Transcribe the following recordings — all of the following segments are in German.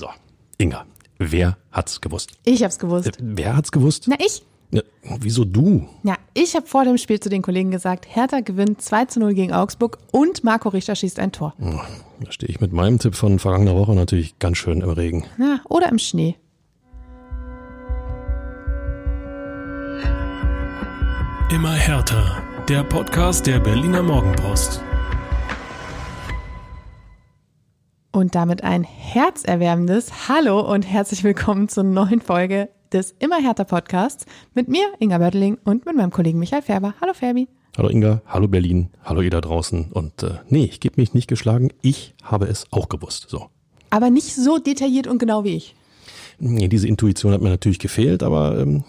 So, Inga, wer hat's gewusst? Ich hab's gewusst. Äh, wer hat's gewusst? Na, ich. Ja, wieso du? Ja, ich habe vor dem Spiel zu den Kollegen gesagt, Hertha gewinnt 2 zu 0 gegen Augsburg und Marco Richter schießt ein Tor. Oh, da stehe ich mit meinem Tipp von vergangener Woche natürlich ganz schön im Regen. Na, oder im Schnee. Immer härter. Der Podcast der Berliner Morgenpost. Und damit ein herzerwärmendes Hallo und herzlich willkommen zur neuen Folge des Immer härter Podcasts mit mir, Inga Börteling, und mit meinem Kollegen Michael Färber. Hallo Ferbi. Hallo Inga, hallo Berlin, hallo ihr da draußen. Und äh, nee, ich gebe mich nicht geschlagen, ich habe es auch gewusst. So. Aber nicht so detailliert und genau wie ich. Nee, diese Intuition hat mir natürlich gefehlt, aber ähm,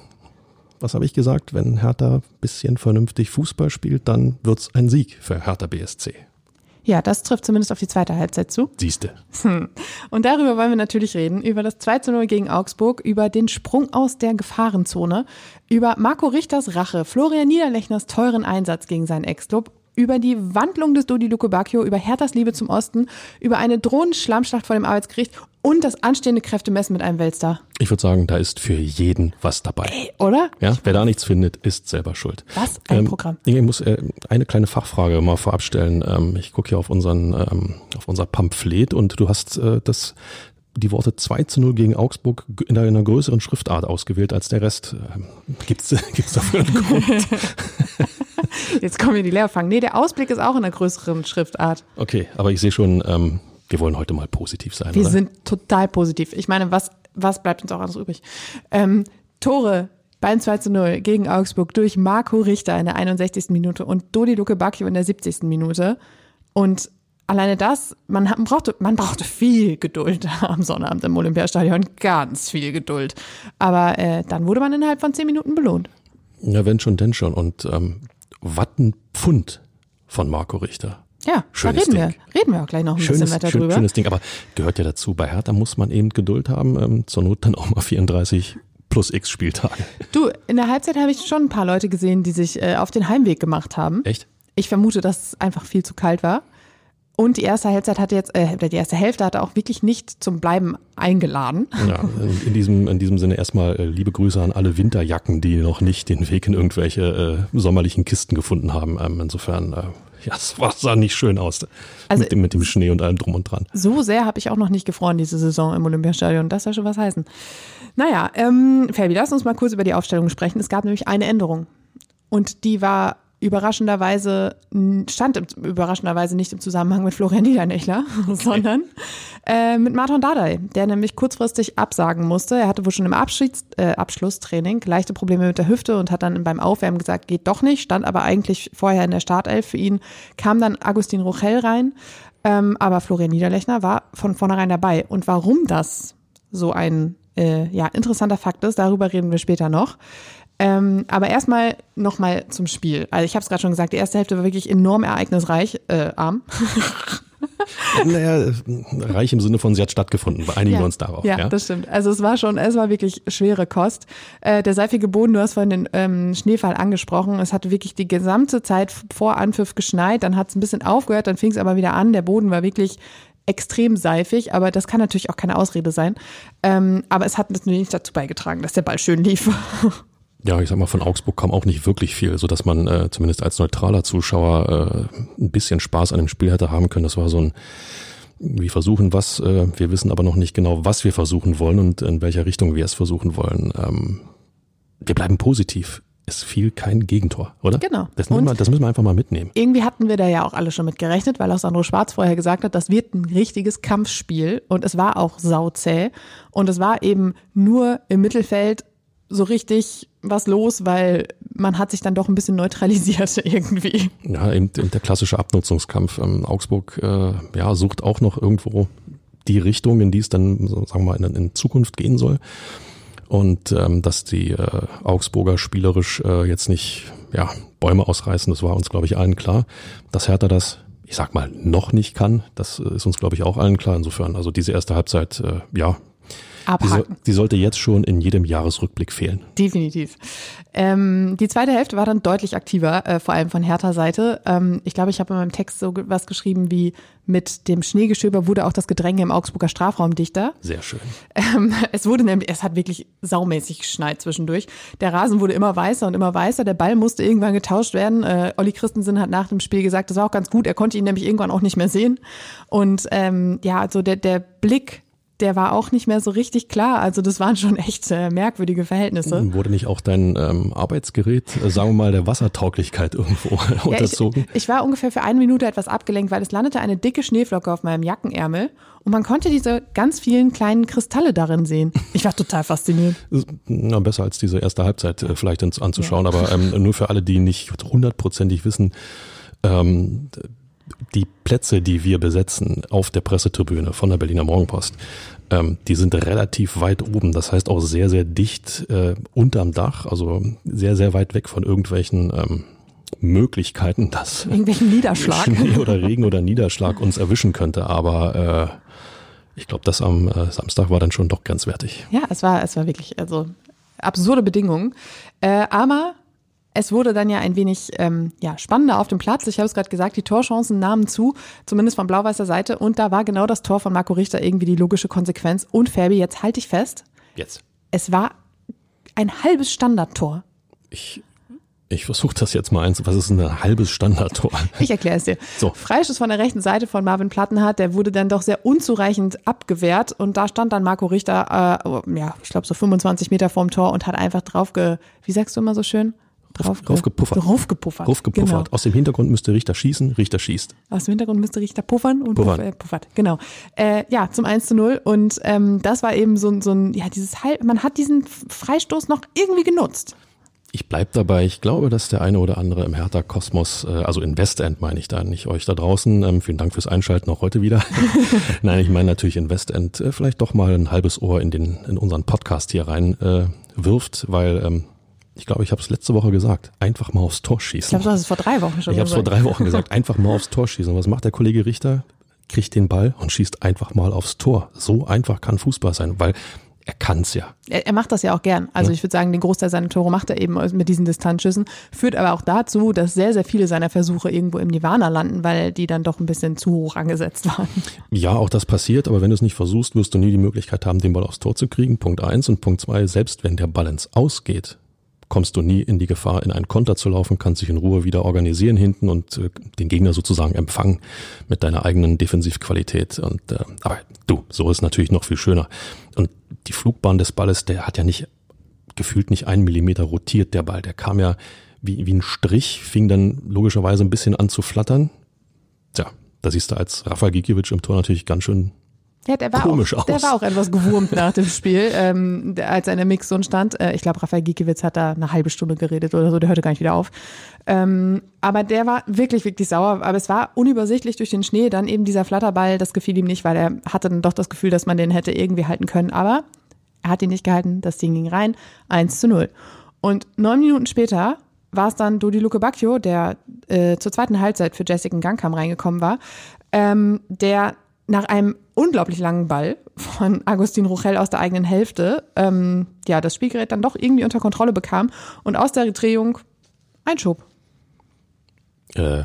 was habe ich gesagt? Wenn Hertha ein bisschen vernünftig Fußball spielt, dann wird's ein Sieg für Hertha BSC. Ja, das trifft zumindest auf die zweite Halbzeit zu. Siehste. Hm. Und darüber wollen wir natürlich reden, über das 2 zu 0 gegen Augsburg, über den Sprung aus der Gefahrenzone, über Marco Richters Rache, Florian Niederlechners teuren Einsatz gegen seinen Ex-Club, über die Wandlung des Dodi Luke Bacchio, über Herthas Liebe zum Osten, über eine drohende Schlammschlacht vor dem Arbeitsgericht und das anstehende Kräftemessen mit einem Weltstar. Ich würde sagen, da ist für jeden was dabei. Ey, oder? Ja, wer da nichts findet, ist selber schuld. Was ein Ähm, Programm. Ich muss äh, eine kleine Fachfrage mal vorab stellen. Ähm, ich gucke hier auf unseren ähm, auf unser Pamphlet und du hast äh, das die Worte 2 zu 0 gegen Augsburg in einer größeren Schriftart ausgewählt als der Rest. Ähm, Gibt's gibt's dafür einen Grund? Jetzt kommen wir die Leerfang. Nee, der Ausblick ist auch in einer größeren Schriftart. Okay, aber ich sehe schon, ähm, wir wollen heute mal positiv sein, Wir oder? sind total positiv. Ich meine, was, was bleibt uns auch anderes übrig? Ähm, Tore beim 2 zu 0 gegen Augsburg durch Marco Richter in der 61. Minute und Dodi Luke Bacchio in der 70. Minute. Und alleine das, man, hat, man, brauchte, man brauchte viel Geduld am Sonnabend im Olympiastadion. Ganz viel Geduld. Aber äh, dann wurde man innerhalb von 10 Minuten belohnt. Ja, wenn schon, denn schon. Und ähm, Wattenpfund von Marco Richter. Ja, Schönes da reden Ding. wir. Reden wir auch gleich noch ein Schönes, bisschen weiter schön, drüber. schönes Ding, aber gehört ja dazu. Bei Hertha muss man eben Geduld haben, ähm, zur Not dann auch mal 34 plus x Spieltage. Du, in der Halbzeit habe ich schon ein paar Leute gesehen, die sich äh, auf den Heimweg gemacht haben. Echt? Ich vermute, dass es einfach viel zu kalt war. Und die erste Halbzeit hatte jetzt, äh, die erste Hälfte hatte auch wirklich nicht zum Bleiben eingeladen. Ja, in, diesem, in diesem Sinne erstmal äh, liebe Grüße an alle Winterjacken, die noch nicht den Weg in irgendwelche äh, sommerlichen Kisten gefunden haben. Ähm, insofern, äh, ja, es war, sah nicht schön aus. Also- mit, dem, mit dem Schnee und allem drum und dran. So sehr habe ich auch noch nicht gefroren diese Saison im Olympiastadion. Das soll schon was heißen. Naja, ähm, Fabi, lass uns mal kurz über die Aufstellung sprechen. Es gab nämlich eine Änderung. Und die war überraschenderweise, stand im, überraschenderweise nicht im Zusammenhang mit Florian Niedernechler, sondern äh, mit Martin Dardai, der nämlich kurzfristig absagen musste. Er hatte wohl schon im Abschieds, äh, Abschlusstraining leichte Probleme mit der Hüfte und hat dann beim Aufwärmen gesagt, geht doch nicht, stand aber eigentlich vorher in der Startelf für ihn, kam dann Agustin Rochel rein, ähm, aber Florian Niederlechner war von vornherein dabei. Und warum das so ein äh, ja, interessanter Fakt ist, darüber reden wir später noch. Ähm, aber erstmal nochmal zum Spiel. Also ich habe es gerade schon gesagt, die erste Hälfte war wirklich enorm ereignisreich, äh, arm. Naja, reich im Sinne von, sie hat stattgefunden. Einigen wir uns darauf. Ja, Ja, das stimmt. Also es war schon, es war wirklich schwere Kost. Äh, der seifige Boden, du hast vorhin den ähm, Schneefall angesprochen. Es hat wirklich die gesamte Zeit vor Anpfiff geschneit, dann hat es ein bisschen aufgehört, dann fing es aber wieder an. Der Boden war wirklich extrem seifig, aber das kann natürlich auch keine Ausrede sein. Ähm, aber es hat natürlich nicht dazu beigetragen, dass der Ball schön lief. Ja, ich sag mal, von Augsburg kam auch nicht wirklich viel, so dass man äh, zumindest als neutraler Zuschauer äh, ein bisschen Spaß an dem Spiel hätte haben können. Das war so ein, wir versuchen was, äh, wir wissen aber noch nicht genau, was wir versuchen wollen und in welcher Richtung wir es versuchen wollen. Ähm, wir bleiben positiv. Es fiel kein Gegentor, oder? Genau. Das müssen, wir, das müssen wir einfach mal mitnehmen. irgendwie hatten wir da ja auch alle schon mit gerechnet, weil auch Sandro Schwarz vorher gesagt hat, das wird ein richtiges Kampfspiel und es war auch sauzäh und es war eben nur im Mittelfeld so richtig was los, weil man hat sich dann doch ein bisschen neutralisiert irgendwie. Ja, eben, eben der klassische Abnutzungskampf. Ähm, Augsburg äh, ja, sucht auch noch irgendwo die Richtung, in die es dann, sagen wir mal, in, in Zukunft gehen soll. Und ähm, dass die äh, Augsburger spielerisch äh, jetzt nicht ja, Bäume ausreißen, das war uns, glaube ich, allen klar. Dass Hertha das, ich sag mal, noch nicht kann, das ist uns, glaube ich, auch allen klar. Insofern, also diese erste Halbzeit, äh, ja, Die, so, die, sollte jetzt schon in jedem Jahresrückblick fehlen. Definitiv. Ähm, die zweite Hälfte war dann deutlich aktiver, äh, vor allem von Hertha Seite. Ähm, ich glaube, ich habe in meinem Text so was geschrieben wie mit dem Schneegestöber wurde auch das Gedränge im Augsburger Strafraum dichter. Sehr schön. Ähm, es wurde nämlich, es hat wirklich saumäßig geschneit zwischendurch. Der Rasen wurde immer weißer und immer weißer. Der Ball musste irgendwann getauscht werden. Äh, Olli Christensen hat nach dem Spiel gesagt, das war auch ganz gut. Er konnte ihn nämlich irgendwann auch nicht mehr sehen. Und ähm, ja, also der, der Blick der war auch nicht mehr so richtig klar. Also das waren schon echt äh, merkwürdige Verhältnisse. Wurde nicht auch dein ähm, Arbeitsgerät, äh, sagen wir mal, der Wassertauglichkeit irgendwo ja, unterzogen? Ich, ich, war ungefähr für eine Minute etwas abgelenkt, weil es landete eine dicke Schneeflocke auf meinem Jackenärmel und man konnte diese ganz vielen kleinen Kristalle darin sehen. Ich war total fasziniert. Na, besser als diese erste Halbzeit äh, vielleicht ins, anzuschauen, ja. aber ähm, nur für alle, die nicht hundertprozentig wissen, ähm, die Plätze, die wir besetzen auf der Pressetribüne von der Berliner Morgenpost, ähm, die sind relativ weit oben. Das heißt auch sehr, sehr dicht äh, unterm Dach, also sehr, sehr weit weg von irgendwelchen ähm, Möglichkeiten, dass irgendwelchen Niederschlag Schnee oder Regen oder Niederschlag uns erwischen könnte. Aber äh, ich glaube, das am äh, Samstag war dann schon doch grenzwertig. Ja, es war, es war wirklich also absurde Bedingungen. Äh, aber es wurde dann ja ein wenig ähm, ja, spannender auf dem Platz. Ich habe es gerade gesagt, die Torchancen nahmen zu, zumindest von blau-weißer Seite. Und da war genau das Tor von Marco Richter irgendwie die logische Konsequenz. Und Fabi, jetzt halte ich fest. Jetzt. Es war ein halbes Standardtor. Ich, ich versuche das jetzt mal eins. Was ist ein halbes Standardtor? Ich erkläre es dir. So. Freischuss von der rechten Seite von Marvin Plattenhardt, der wurde dann doch sehr unzureichend abgewehrt. Und da stand dann Marco Richter, äh, ja, ich glaube so 25 Meter vorm Tor und hat einfach drauf, ge, wie sagst du immer so schön? Drauf, raufgepuffert. Raufgepuffert. Raufgepuffert. Genau. Aus dem Hintergrund müsste Richter schießen, Richter schießt. Aus dem Hintergrund müsste Richter puffern und puffern. Puff, äh, puffert. Genau. Äh, ja, zum 1 zu 0. Und ähm, das war eben so, so ein, ja, dieses Halb, man hat diesen Freistoß noch irgendwie genutzt. Ich bleib dabei. Ich glaube, dass der eine oder andere im Hertha Kosmos, äh, also in Westend meine ich da, nicht euch da draußen. Ähm, vielen Dank fürs Einschalten auch heute wieder. Nein, ich meine natürlich in Westend äh, vielleicht doch mal ein halbes Ohr in den in unseren Podcast hier rein äh, wirft, weil ähm, ich glaube, ich habe es letzte Woche gesagt, einfach mal aufs Tor schießen. Ich glaube, du hast es vor drei Wochen schon Ich habe es vor drei Wochen gesagt, einfach mal aufs Tor schießen. Was macht der Kollege Richter? Kriegt den Ball und schießt einfach mal aufs Tor. So einfach kann Fußball sein, weil er kann es ja. Er, er, macht das ja auch gern. Also ja. ich würde sagen, den Großteil seiner Tore macht er eben mit diesen Distanzschüssen. Führt aber auch dazu, dass sehr, sehr viele seiner Versuche irgendwo im Nirvana landen, weil die dann doch ein bisschen zu hoch angesetzt waren. Ja, auch das passiert, aber wenn du es nicht versuchst, wirst du nie die Möglichkeit haben, den Ball aufs Tor zu kriegen. Punkt eins und Punkt zwei, selbst wenn der Ball ins Ausgeht, kommst du nie in die Gefahr, in einen Konter zu laufen, kannst dich in Ruhe wieder organisieren hinten und äh, den Gegner sozusagen empfangen mit deiner eigenen Defensivqualität. Und äh, aber du, so ist natürlich noch viel schöner. Und die Flugbahn des Balles, der hat ja nicht gefühlt nicht einen Millimeter rotiert, der Ball. Der kam ja wie, wie ein Strich, fing dann logischerweise ein bisschen an zu flattern. Tja, da siehst du als Rafa Gikiewicz im Tor natürlich ganz schön ja, der war Komisch auch, aus. Der war auch etwas gewurmt nach dem Spiel, ähm, als er in der Mixzone stand. Äh, ich glaube, Raphael Giekewitz hat da eine halbe Stunde geredet oder so, der hörte gar nicht wieder auf. Ähm, aber der war wirklich, wirklich sauer. Aber es war unübersichtlich durch den Schnee. Dann eben dieser Flatterball, das gefiel ihm nicht, weil er hatte dann doch das Gefühl, dass man den hätte irgendwie halten können. Aber er hat ihn nicht gehalten, das Ding ging rein, 1 zu 0. Und neun Minuten später war es dann Dodi Luke Bacchio, der äh, zur zweiten Halbzeit für Jessica Gangkam reingekommen war, ähm, der nach einem unglaublich langen Ball von Agustin Rochel aus der eigenen Hälfte ähm, ja das Spielgerät dann doch irgendwie unter Kontrolle bekam und aus der Drehung einschob. Äh,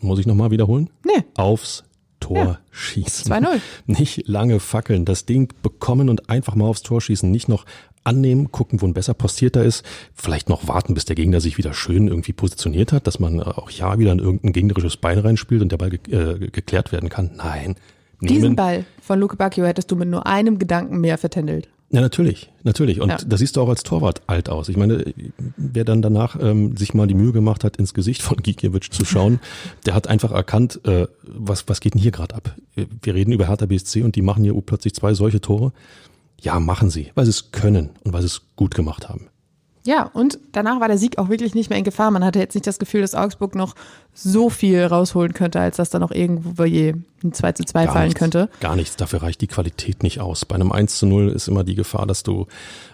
muss ich nochmal wiederholen? Nee. Aufs Tor ja. schießen. 2-0. Nicht lange fackeln, das Ding bekommen und einfach mal aufs Tor schießen. Nicht noch annehmen, gucken, wo ein besser postierter ist, vielleicht noch warten, bis der Gegner sich wieder schön irgendwie positioniert hat, dass man auch ja wieder in irgendein gegnerisches Bein reinspielt und der Ball ge äh, geklärt werden kann. Nein, diesen Ball von Luke Bacchio hättest du mit nur einem Gedanken mehr vertändelt. Ja, natürlich, natürlich. Und ja. da siehst du auch als Torwart alt aus. Ich meine, wer dann danach ähm, sich mal die Mühe gemacht hat, ins Gesicht von Gikiewicz zu schauen, der hat einfach erkannt, äh, was, was geht denn hier gerade ab? Wir reden über Hertha BSC und die machen hier plötzlich zwei solche Tore. Ja, machen sie, weil sie es können und weil sie es gut gemacht haben. Ja, und danach war der Sieg auch wirklich nicht mehr in Gefahr. Man hatte jetzt nicht das Gefühl, dass Augsburg noch so viel rausholen könnte, als dass da noch irgendwo je ein 2 zu 2 gar fallen nichts, könnte. Gar nichts, dafür reicht die Qualität nicht aus. Bei einem 1 zu 0 ist immer die Gefahr, dass du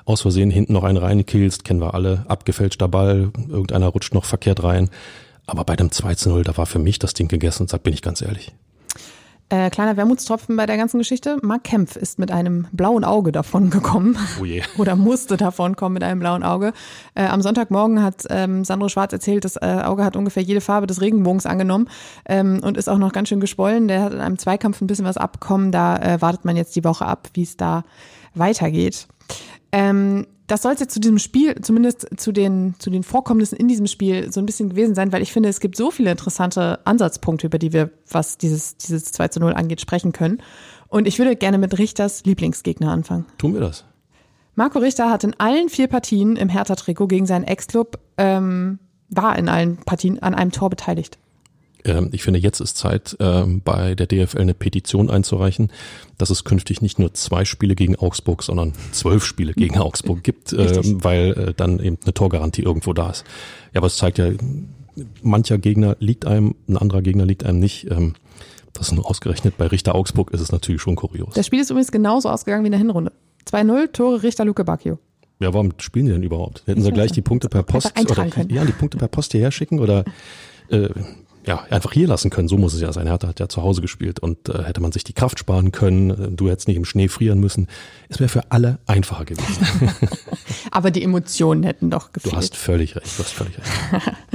aus Versehen hinten noch einen reinkillst, kennen wir alle, abgefälschter Ball, irgendeiner rutscht noch verkehrt rein. Aber bei dem 2 zu 0, da war für mich das Ding gegessen, da bin ich ganz ehrlich. Äh, kleiner Wermutstropfen bei der ganzen Geschichte. Mark Kempf ist mit einem blauen Auge davon gekommen. Oh je. Oder musste davon kommen mit einem blauen Auge. Äh, am Sonntagmorgen hat ähm, Sandro Schwarz erzählt, das äh, Auge hat ungefähr jede Farbe des Regenbogens angenommen ähm, und ist auch noch ganz schön geschwollen. Der hat in einem Zweikampf ein bisschen was abbekommen. Da äh, wartet man jetzt die Woche ab, wie es da weitergeht. Ähm, das sollte zu diesem Spiel, zumindest zu den, zu den Vorkommnissen in diesem Spiel so ein bisschen gewesen sein, weil ich finde, es gibt so viele interessante Ansatzpunkte, über die wir, was dieses, dieses 2 zu 0 angeht, sprechen können. Und ich würde gerne mit Richters Lieblingsgegner anfangen. Tun wir das. Marco Richter hat in allen vier Partien im Hertha-Trikot gegen seinen Ex-Club, ähm, war in allen Partien an einem Tor beteiligt. Ähm, ich finde, jetzt ist Zeit, ähm, bei der DFL eine Petition einzureichen, dass es künftig nicht nur zwei Spiele gegen Augsburg, sondern zwölf Spiele gegen Augsburg gibt, ähm, weil äh, dann eben eine Torgarantie irgendwo da ist. Ja, aber es zeigt ja, mancher Gegner liegt einem, ein anderer Gegner liegt einem nicht. Das ist nur ausgerechnet bei Richter Augsburg ist es natürlich schon kurios. Das Spiel ist übrigens genauso ausgegangen wie in der Hinrunde. 2-0, Tore Richter Luke Bacchio. Ja, warum spielen die denn überhaupt? Hätten sie gleich die Punkte per Post oder, ja, die Punkte per Post hierher schicken oder äh, ja, einfach hier lassen können. So muss es ja sein. Hertha hat ja zu Hause gespielt und äh, hätte man sich die Kraft sparen können, du hättest nicht im Schnee frieren müssen. Es wäre für alle einfacher gewesen. Aber die Emotionen hätten doch gefehlt. Du hast völlig recht, du hast völlig recht.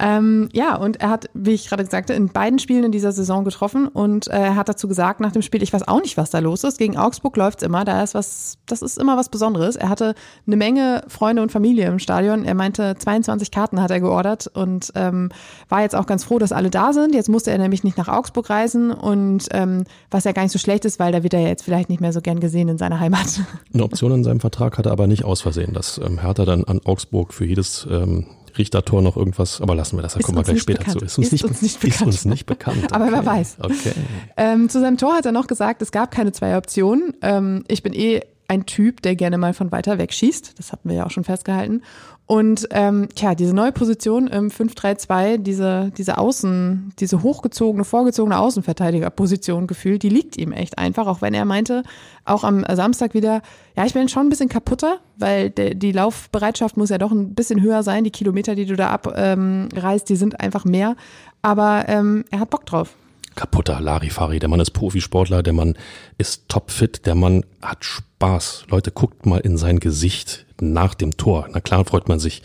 Ähm, ja, und er hat, wie ich gerade sagte, in beiden Spielen in dieser Saison getroffen und äh, er hat dazu gesagt nach dem Spiel, ich weiß auch nicht, was da los ist. Gegen Augsburg läuft's immer, da ist was, das ist immer was Besonderes. Er hatte eine Menge Freunde und Familie im Stadion. Er meinte, 22 Karten hat er geordert und ähm, war jetzt auch ganz froh, dass alle da sind. Jetzt musste er nämlich nicht nach Augsburg reisen und ähm, was ja gar nicht so schlecht ist, weil da wird er jetzt vielleicht nicht mehr so gern gesehen in seiner Heimat. Eine Option in seinem Vertrag hatte er aber nicht aus Versehen, dass ähm, Hertha dann an Augsburg für jedes ähm, Richtertor noch irgendwas, aber lassen wir das, da kommen wir gleich später bekannt. zu. Ist uns, ist nicht, uns nicht bekannt. Ist uns nicht bekannt. Okay. aber wer weiß. Okay. Ähm, zu seinem Tor hat er noch gesagt, es gab keine zwei Optionen. Ähm, ich bin eh ein Typ, der gerne mal von weiter weg schießt. Das hatten wir ja auch schon festgehalten. Und ähm, tja, diese neue Position im 5-3-2, diese, diese Außen, diese hochgezogene, vorgezogene Außenverteidigerposition gefühlt, die liegt ihm echt einfach, auch wenn er meinte, auch am Samstag wieder, ja, ich bin schon ein bisschen kaputter, weil de, die Laufbereitschaft muss ja doch ein bisschen höher sein. Die Kilometer, die du da abreißt, ähm, die sind einfach mehr. Aber ähm, er hat Bock drauf kaputter Larifari. Der Mann ist Profisportler, der Mann ist topfit, der Mann hat Spaß. Leute, guckt mal in sein Gesicht nach dem Tor. Na klar freut man sich,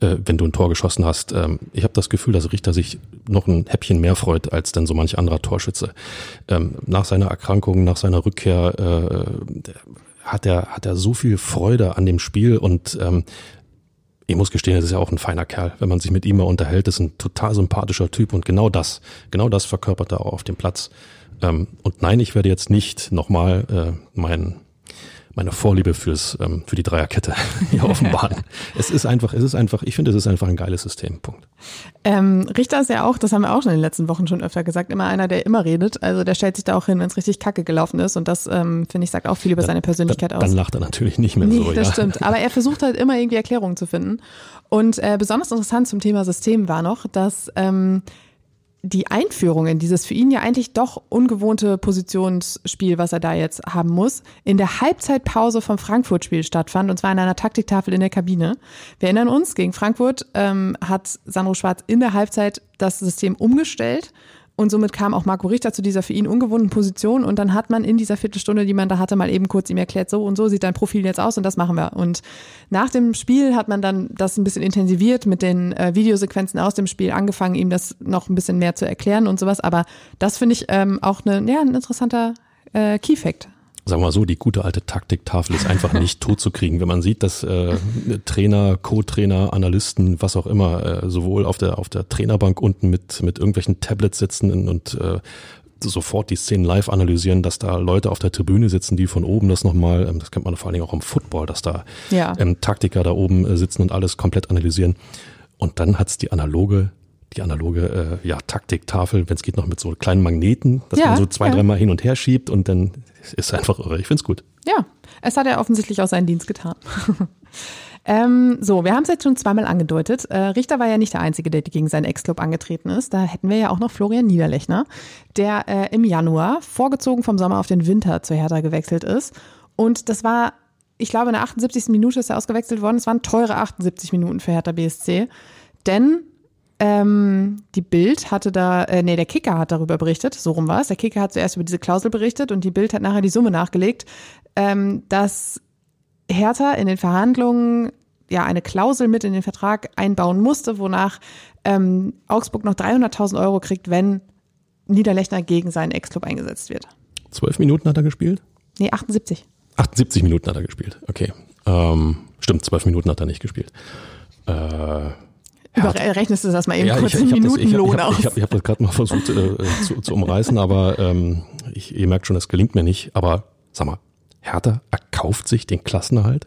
äh, wenn du ein Tor geschossen hast. Ähm, ich habe das Gefühl, dass Richter sich noch ein Häppchen mehr freut als dann so manch anderer Torschütze. Ähm, nach seiner Erkrankung, nach seiner Rückkehr äh, hat er hat er so viel Freude an dem Spiel und ähm, ich muss gestehen, es ist ja auch ein feiner Kerl. Wenn man sich mit ihm mal unterhält, ist ein total sympathischer Typ und genau das, genau das verkörpert er auch auf dem Platz. Ähm, und nein, ich werde jetzt nicht nochmal äh, mein meine Vorliebe fürs ähm, für die Dreierkette hier offenbaren. es ist einfach, es ist einfach, ich finde, es ist einfach ein geiles System. Punkt. Ähm, Richter ist ja auch, das haben wir auch schon in den letzten Wochen schon öfter gesagt, immer einer, der immer redet. Also der stellt sich da auch hin, wenn es richtig kacke gelaufen ist. Und das, ähm, finde ich, sagt auch viel über dann, seine Persönlichkeit dann, aus. Dann lacht er natürlich nicht mehr nee, so. Das ja. stimmt. Aber er versucht halt immer irgendwie Erklärungen zu finden. Und äh, besonders interessant zum Thema System war noch, dass ähm, die Einführung in dieses für ihn ja eigentlich doch ungewohnte Positionsspiel, was er da jetzt haben muss, in der Halbzeitpause vom Frankfurt-Spiel stattfand, und zwar in einer Taktiktafel in der Kabine. Wir erinnern uns, gegen Frankfurt ähm, hat Sandro Schwarz in der Halbzeit das System umgestellt und somit kam auch Marco Richter zu dieser für ihn ungewohnten Position. Und dann hat man in dieser Viertelstunde, die man da hatte, mal eben kurz ihm erklärt, so und so sieht dein Profil jetzt aus und das machen wir. Und nach dem Spiel hat man dann das ein bisschen intensiviert mit den äh, Videosequenzen aus dem Spiel angefangen, ihm das noch ein bisschen mehr zu erklären und sowas. Aber das finde ich ähm, auch eine, ja, ein interessanter äh, Key-Fact sagen wir mal so, die gute alte Taktiktafel ist einfach nicht tot zu kriegen. Wenn man sieht, dass äh, Trainer, Co-Trainer, Analysten, was auch immer, äh, sowohl auf der, auf der Trainerbank unten mit, mit irgendwelchen Tablets sitzen und äh, sofort die Szenen live analysieren, dass da Leute auf der Tribüne sitzen, die von oben das nochmal, ähm, das kennt man vor allen Dingen auch im Football, dass da ja. ähm, Taktiker da oben äh, sitzen und alles komplett analysieren. Und dann hat's die analoge die analoge äh, ja, Taktiktafel, wenn es geht, noch mit so kleinen Magneten, dass Ja, man so zwei, ja. dreimal hin und her schiebt und dann ist einfach irre. Ich find's gut. Ja, es hat er offensichtlich auch seinen Dienst getan. ähm, so, wir haben es jetzt schon zweimal angedeutet. Äh, Richter war ja nicht der Einzige, der gegen seinen Ex-Club angetreten ist. Da hätten wir ja auch noch Florian Niederlechner, der äh, im Januar, vorgezogen vom Sommer auf den Winter zu Hertha gewechselt ist. Und das war, ich glaube, in der 78. Minute ist er ausgewechselt worden. Es waren teure 78 Minuten für Hertha BSC. Denn Ähm, die Bild hatte da, äh, nee, der Kicker hat darüber berichtet, so rum war es. Der Kicker hat zuerst über diese Klausel berichtet und die Bild hat nachher die Summe nachgelegt, ähm, dass Hertha in den Verhandlungen ja eine Klausel mit in den Vertrag einbauen musste, wonach ähm, Augsburg noch 300.000 Euro kriegt, wenn Niederlechner gegen seinen Ex-Club eingesetzt wird. Zwölf Minuten hat er gespielt? Nee, 78. 78 Minuten hat er gespielt, okay. Ähm, stimmt, zwölf Minuten hat er nicht gespielt. Äh, Überrechnest du das mal eben ja, kurz ich, in Minutenlohn aus? Ich habe hab, hab das gerade mal versucht äh, zu, zu umreißen, aber ähm, ich, ihr merkt schon, das gelingt mir nicht. Aber sag mal, Hertha erkauft sich den Klassenerhalt?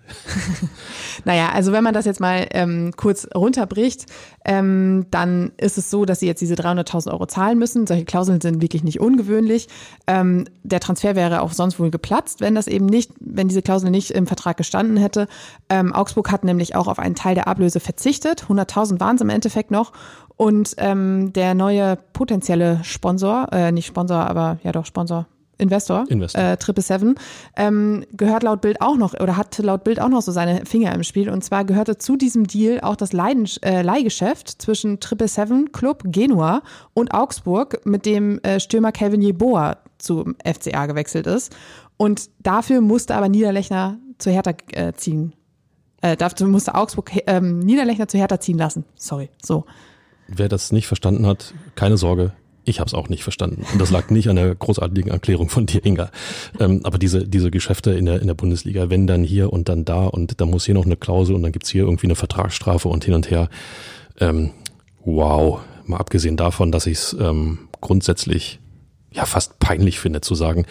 naja, also wenn man das jetzt mal ähm, kurz runterbricht, ähm, dann ist es so, dass sie jetzt diese 300.000 Euro zahlen müssen. Solche Klauseln sind wirklich nicht ungewöhnlich. Ähm, der Transfer wäre auch sonst wohl geplatzt, wenn das eben nicht, wenn diese Klausel nicht im Vertrag gestanden hätte. Ähm, Augsburg hat nämlich auch auf einen Teil der Ablöse verzichtet. 100.000 waren es im Endeffekt noch. Und ähm, der neue potenzielle Sponsor, äh, nicht Sponsor, aber ja doch Sponsor, Investor, Investor. Äh, Triple Seven, ähm, gehört laut Bild auch noch oder hat laut Bild auch noch so seine Finger im Spiel. Und zwar gehörte zu diesem Deal auch das Leiden, äh, Leihgeschäft zwischen Triple Seven Club Genua und Augsburg, mit dem äh, Stürmer Calvin Jeboa zum FCA gewechselt ist. Und dafür musste aber Niederlechner zu Hertha äh, ziehen. Äh, dafür musste Augsburg ähm, Niederlechner zu Hertha ziehen lassen. Sorry, so. Wer das nicht verstanden hat, keine Sorge, ich habe es auch nicht verstanden. Und das lag nicht an der großartigen Erklärung von dir, Inga. Ähm, aber diese, diese Geschäfte in der, in der Bundesliga, wenn dann hier und dann da und da muss hier noch eine Klausel und dann gibt's hier irgendwie eine Vertragsstrafe und hin und her. Ähm, wow. Mal abgesehen davon, dass ich es ähm, grundsätzlich ja fast peinlich finde zu sagen,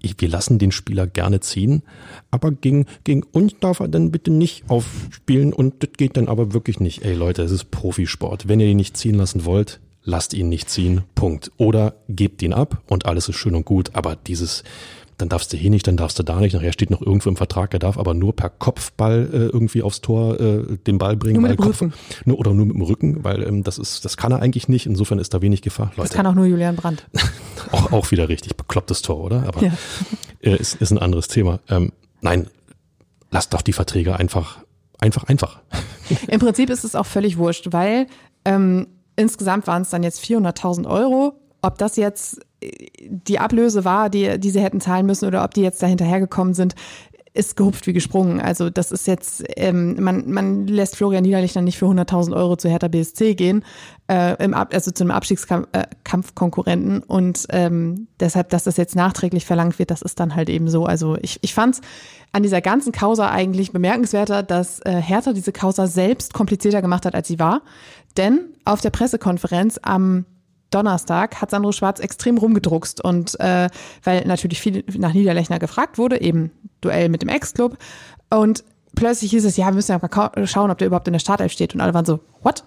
ich, wir lassen den Spieler gerne ziehen, aber gegen, gegen uns darf er dann bitte nicht aufspielen und das geht dann aber wirklich nicht. Ey Leute, es ist Profisport. Wenn ihr ihn nicht ziehen lassen wollt, lasst ihn nicht ziehen, Punkt. Oder gebt ihn ab und alles ist schön und gut, aber dieses, dann darfst du hier nicht, dann darfst du da nicht. Nachher steht noch irgendwo im Vertrag, er darf aber nur per Kopfball äh, irgendwie aufs Tor äh, den Ball bringen. Nur mit dem Kopf, Rücken. Nur, oder nur mit dem Rücken, weil ähm, das ist, das kann er eigentlich nicht. Insofern ist da wenig Gefahr. Leute, das kann auch nur Julian Brandt. auch, auch wieder richtig beklopptes Tor, oder? Aber ja. äh, ist, ist ein anderes Thema. Ähm, nein, lasst doch die Verträge einfach, einfach, einfach. Im Prinzip ist es auch völlig wurscht, weil ähm, Insgesamt waren es dann jetzt 400.000 Euro. Ob das jetzt äh, die Ablöse war, die, die sie hätten zahlen müssen oder ob die jetzt da hinterhergekommen sind, ist gehupft wie gesprungen. Also das ist jetzt, ähm, man, man lässt Florian Niederlichner nicht für 100.000 Euro zu Hertha BSC gehen, äh, im Ab also zu einem Abstiegskampfkonkurrenten. Äh, und ähm, deshalb, dass das jetzt nachträglich verlangt wird, das ist dann halt eben so. Also ich, ich fand es an dieser ganzen Causa eigentlich bemerkenswerter, dass äh, Hertha diese Causa selbst komplizierter gemacht hat, als sie war. Denn auf der Pressekonferenz am Donnerstag hat Sandro Schwarz extrem rumgedruckst und äh, weil natürlich viel nach Niederlechner gefragt wurde, eben Duell mit dem Ex-Club und plötzlich hieß es, ja, wir müssen ja mal schauen, ob der überhaupt in der Startelf steht. Und alle waren so, what?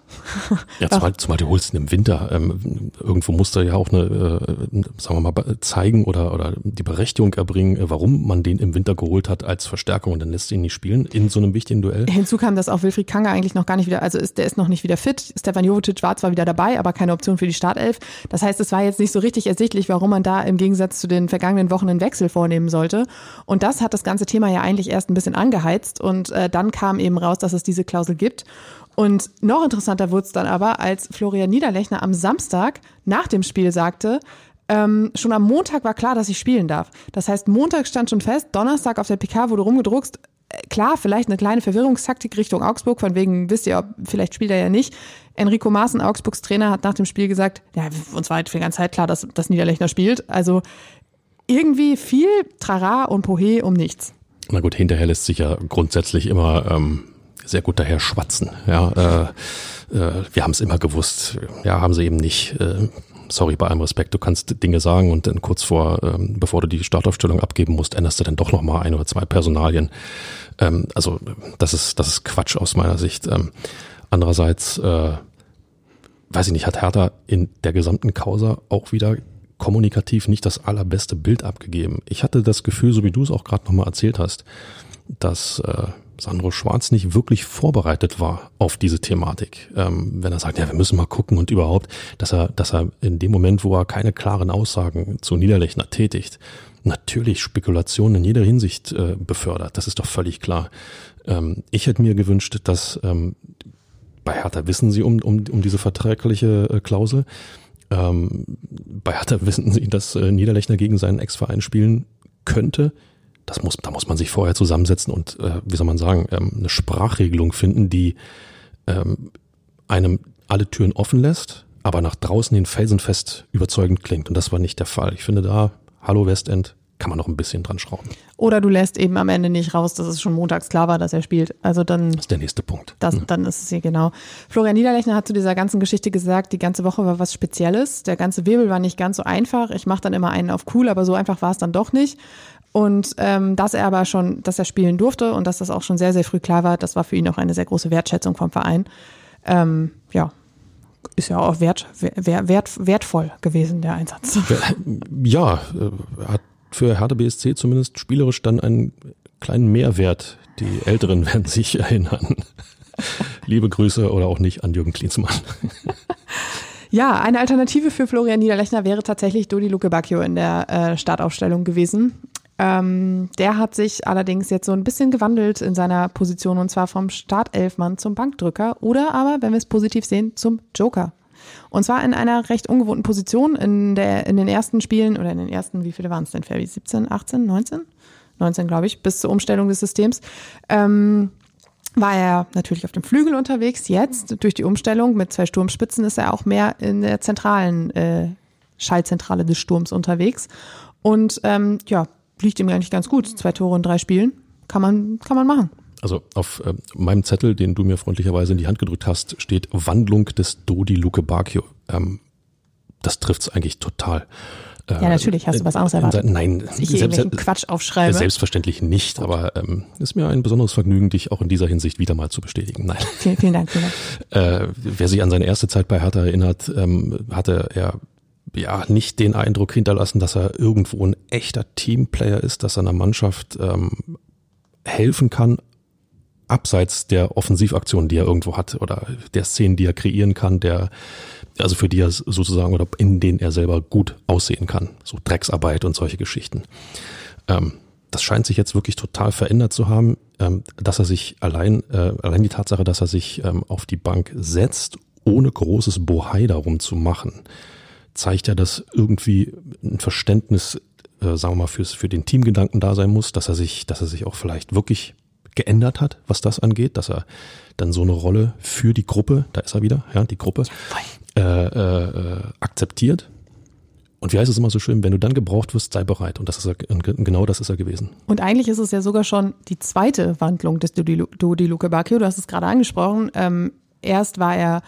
Ja, zumal, zumal du holst ihn im Winter. Ähm, irgendwo musst du ja auch eine, äh, sagen wir mal, zeigen oder, oder die Berechtigung erbringen, äh, warum man den im Winter geholt hat als Verstärkung und dann lässt du ihn nicht spielen in so einem wichtigen Duell. Hinzu kam, dass auch Wilfried Kanger eigentlich noch gar nicht wieder, also ist, der ist noch nicht wieder fit. Stefan Jovetic war zwar wieder dabei, aber keine Option für die Startelf. Das heißt, es war jetzt nicht so richtig ersichtlich, warum man da im Gegensatz zu den vergangenen Wochen einen Wechsel vornehmen sollte. Und das hat das ganze Thema ja eigentlich erst ein bisschen angeheizt und und äh, dann kam eben raus, dass es diese Klausel gibt. Und noch interessanter wurde es dann aber, als Florian Niederlechner am Samstag nach dem Spiel sagte, ähm, schon am Montag war klar, dass ich spielen darf. Das heißt, Montag stand schon fest, Donnerstag auf der PK wurde rumgedruckt. Äh, klar, vielleicht eine kleine Verwirrungstaktik Richtung Augsburg, von wegen, wisst ihr, vielleicht spielt er ja nicht. Enrico Maaßen, Augsburgs Trainer, hat nach dem Spiel gesagt, ja, uns war halt für die ganze Zeit klar, dass, dass Niederlechner spielt. Also irgendwie viel Trara und Pohe um nichts. Na gut, hinterher lässt sich ja grundsätzlich immer ähm, sehr gut daher schwatzen. Ja, äh, äh, wir haben es immer gewusst. Ja, haben sie eben nicht. Äh, sorry, bei allem Respekt, du kannst Dinge sagen und dann kurz vor, ähm, bevor du die Startaufstellung abgeben musst, änderst du dann doch nochmal ein oder zwei Personalien. Ähm, also das ist, das ist Quatsch aus meiner Sicht. Ähm, andererseits, äh, weiß ich nicht, hat Hertha in der gesamten Causa auch wieder kommunikativ nicht das allerbeste Bild abgegeben. Ich hatte das Gefühl, so wie du es auch gerade nochmal erzählt hast, dass äh, Sandro Schwarz nicht wirklich vorbereitet war auf diese Thematik. Ähm, wenn er sagt, ja, wir müssen mal gucken und überhaupt, dass er, dass er in dem Moment, wo er keine klaren Aussagen zu Niederlechner tätigt, natürlich Spekulationen in jeder Hinsicht äh, befördert. Das ist doch völlig klar. Ähm, ich hätte mir gewünscht, dass ähm, bei Hertha wissen sie um, um, um diese vertragliche äh, Klausel. Ähm, bei Hertha wissen sie, dass äh, Niederlechner gegen seinen Ex-Verein spielen könnte. Das muss, da muss man sich vorher zusammensetzen und, äh, wie soll man sagen, ähm, eine Sprachregelung finden, die ähm, einem alle Türen offen lässt, aber nach draußen hin felsenfest überzeugend klingt. Und das war nicht der Fall. Ich finde da, Hallo Westend, kann man noch ein bisschen dran schrauben. Oder du lässt eben am Ende nicht raus, dass es schon montags klar war, dass er spielt. Also dann. Das ist der nächste Punkt. Das, hm. Dann ist es hier genau. Florian Niederlechner hat zu dieser ganzen Geschichte gesagt, die ganze Woche war was Spezielles. Der ganze Wirbel war nicht ganz so einfach. Ich mache dann immer einen auf cool, aber so einfach war es dann doch nicht. Und ähm, dass er aber schon, dass er spielen durfte und dass das auch schon sehr, sehr früh klar war, das war für ihn auch eine sehr große Wertschätzung vom Verein. Ähm, ja, ist ja auch wert, wert, wert, wertvoll gewesen, der Einsatz. Ja, äh, hat für Hertha BSC zumindest spielerisch dann einen kleinen Mehrwert. Die Älteren werden sich erinnern. Liebe Grüße oder auch nicht an Jürgen Klinsmann. Ja, eine Alternative für Florian Niederlechner wäre tatsächlich Dodi Luke Bacchio in der äh, Startaufstellung gewesen. Ähm, der hat sich allerdings jetzt so ein bisschen gewandelt in seiner Position und zwar vom Startelfmann zum Bankdrücker oder aber, wenn wir es positiv sehen, zum Joker. Und zwar in einer recht ungewohnten Position in, der, in den ersten Spielen oder in den ersten, wie viele waren es denn, Fabi? 17, 18, 19? 19, glaube ich, bis zur Umstellung des Systems. Ähm, war er natürlich auf dem Flügel unterwegs. Jetzt, durch die Umstellung mit zwei Sturmspitzen, ist er auch mehr in der zentralen äh, Schallzentrale des Sturms unterwegs. Und ähm, ja, liegt ihm eigentlich ganz gut. Zwei Tore in drei Spielen. Kann man, kann man machen. Also auf äh, meinem Zettel, den du mir freundlicherweise in die Hand gedrückt hast, steht Wandlung des Dodi Luke Bacchio. Ähm, das trifft's eigentlich total. Äh, ja, natürlich. Hast du was anderes erwartet? Nein, Dass ich selbst, Quatsch aufschreibe. Selbstverständlich nicht, aber ähm, ist mir ein besonderes Vergnügen, dich auch in dieser Hinsicht wieder mal zu bestätigen. Nein. Vielen, vielen Dank. Vielen Dank. Äh, wer sich an seine erste Zeit bei Hertha erinnert, ähm, hatte er ja nicht den Eindruck hinterlassen, dass er irgendwo ein echter Teamplayer ist, dass er einer Mannschaft ähm, helfen kann, abseits der Offensivaktion, die er irgendwo hat oder der Szenen, die er kreieren kann, der also für die er sozusagen oder in denen er selber gut aussehen kann, so Drecksarbeit und solche Geschichten. Ähm, das scheint sich jetzt wirklich total verändert zu haben, ähm, dass er sich allein, äh, allein die Tatsache, dass er sich ähm, auf die Bank setzt, ohne großes Bohai darum zu machen zeigt ja, dass irgendwie ein Verständnis, äh, sagen wir mal, fürs, für den Teamgedanken da sein muss, dass er sich, dass er sich auch vielleicht wirklich geändert hat, was das angeht, dass er dann so eine Rolle für die Gruppe, da ist er wieder, ja, die Gruppe, äh, äh, akzeptiert. Und wie heißt es immer so schön, wenn du dann gebraucht wirst, sei bereit. Und das ist er, genau das ist er gewesen. Und eigentlich ist es ja sogar schon die zweite Wandlung des Dodi Luke Bacchio. Du hast es gerade angesprochen. Ähm, erst war er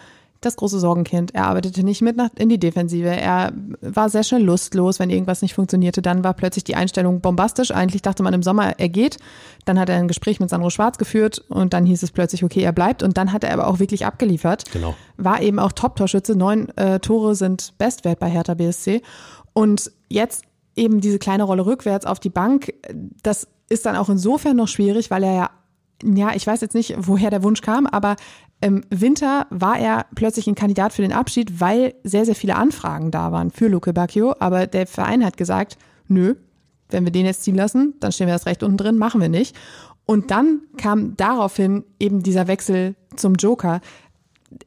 das große Sorgenkind. Er arbeitete nicht mit nach, in die Defensive. Er war sehr schnell lustlos, wenn irgendwas nicht funktionierte. Dann war plötzlich die Einstellung bombastisch. Eigentlich dachte man im Sommer, er geht. Dann hat er ein Gespräch mit Sandro Schwarz geführt und dann hieß es plötzlich, okay, er bleibt. Und dann hat er aber auch wirklich abgeliefert. Genau. War eben auch Top-Torschütze. Neun äh, Tore sind Bestwert bei Hertha BSC. Und jetzt eben diese kleine Rolle rückwärts auf die Bank. Das ist dann auch insofern noch schwierig, weil er ja ja, ich weiß jetzt nicht, woher der Wunsch kam, aber im Winter war er plötzlich ein Kandidat für den Abschied, weil sehr, sehr viele Anfragen da waren für Luke Bacchio. Aber der Verein hat gesagt, nö, wenn wir den jetzt ziehen lassen, dann stehen wir das recht unten drin, machen wir nicht. Und dann kam daraufhin eben dieser Wechsel zum Joker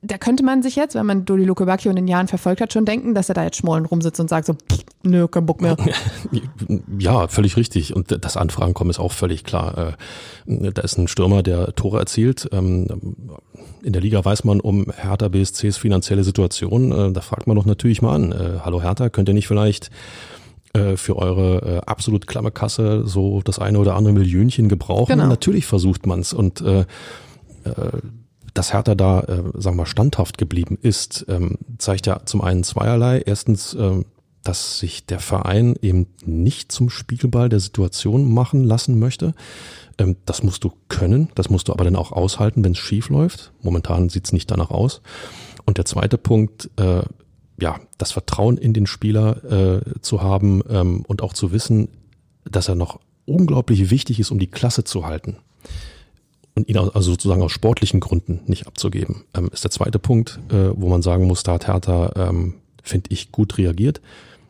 da könnte man sich jetzt, wenn man Dodi Luke Bacchio in den Jahren verfolgt hat, schon denken, dass er da jetzt schmollen rumsitzt und sagt so, nö, kein Bock mehr. Ja, völlig richtig. Und das Anfragen kommen ist auch völlig klar. Äh, da ist ein Stürmer, der Tore erzielt. Ähm, in der Liga weiß man um Hertha BSCs finanzielle Situation. Äh, da fragt man doch natürlich mal an, äh, hallo Hertha, könnt ihr nicht vielleicht für eure absolut klamme Kasse so das eine oder andere Millionchen gebrauchen? Genau. Natürlich versucht man's und äh, dass Hertha da, äh, sagen wir mal, standhaft geblieben ist, ähm, zeigt ja zum einen zweierlei. Erstens, ähm, dass sich der Verein eben nicht zum Spiegelball der Situation machen lassen möchte. Ähm, das musst du können, das musst du aber dann auch aushalten, wenn es schief läuft. Momentan sieht's nicht danach aus. Und der zweite Punkt, äh, ja, das Vertrauen in den Spieler äh, zu haben ähm, und auch zu wissen, dass er noch unglaublich wichtig ist, um die Klasse zu halten und ihn also sozusagen aus sportlichen Gründen nicht abzugeben, ähm, ist der zweite Punkt, äh, wo man sagen muss, da hat Hertha, ähm, finde ich, gut reagiert.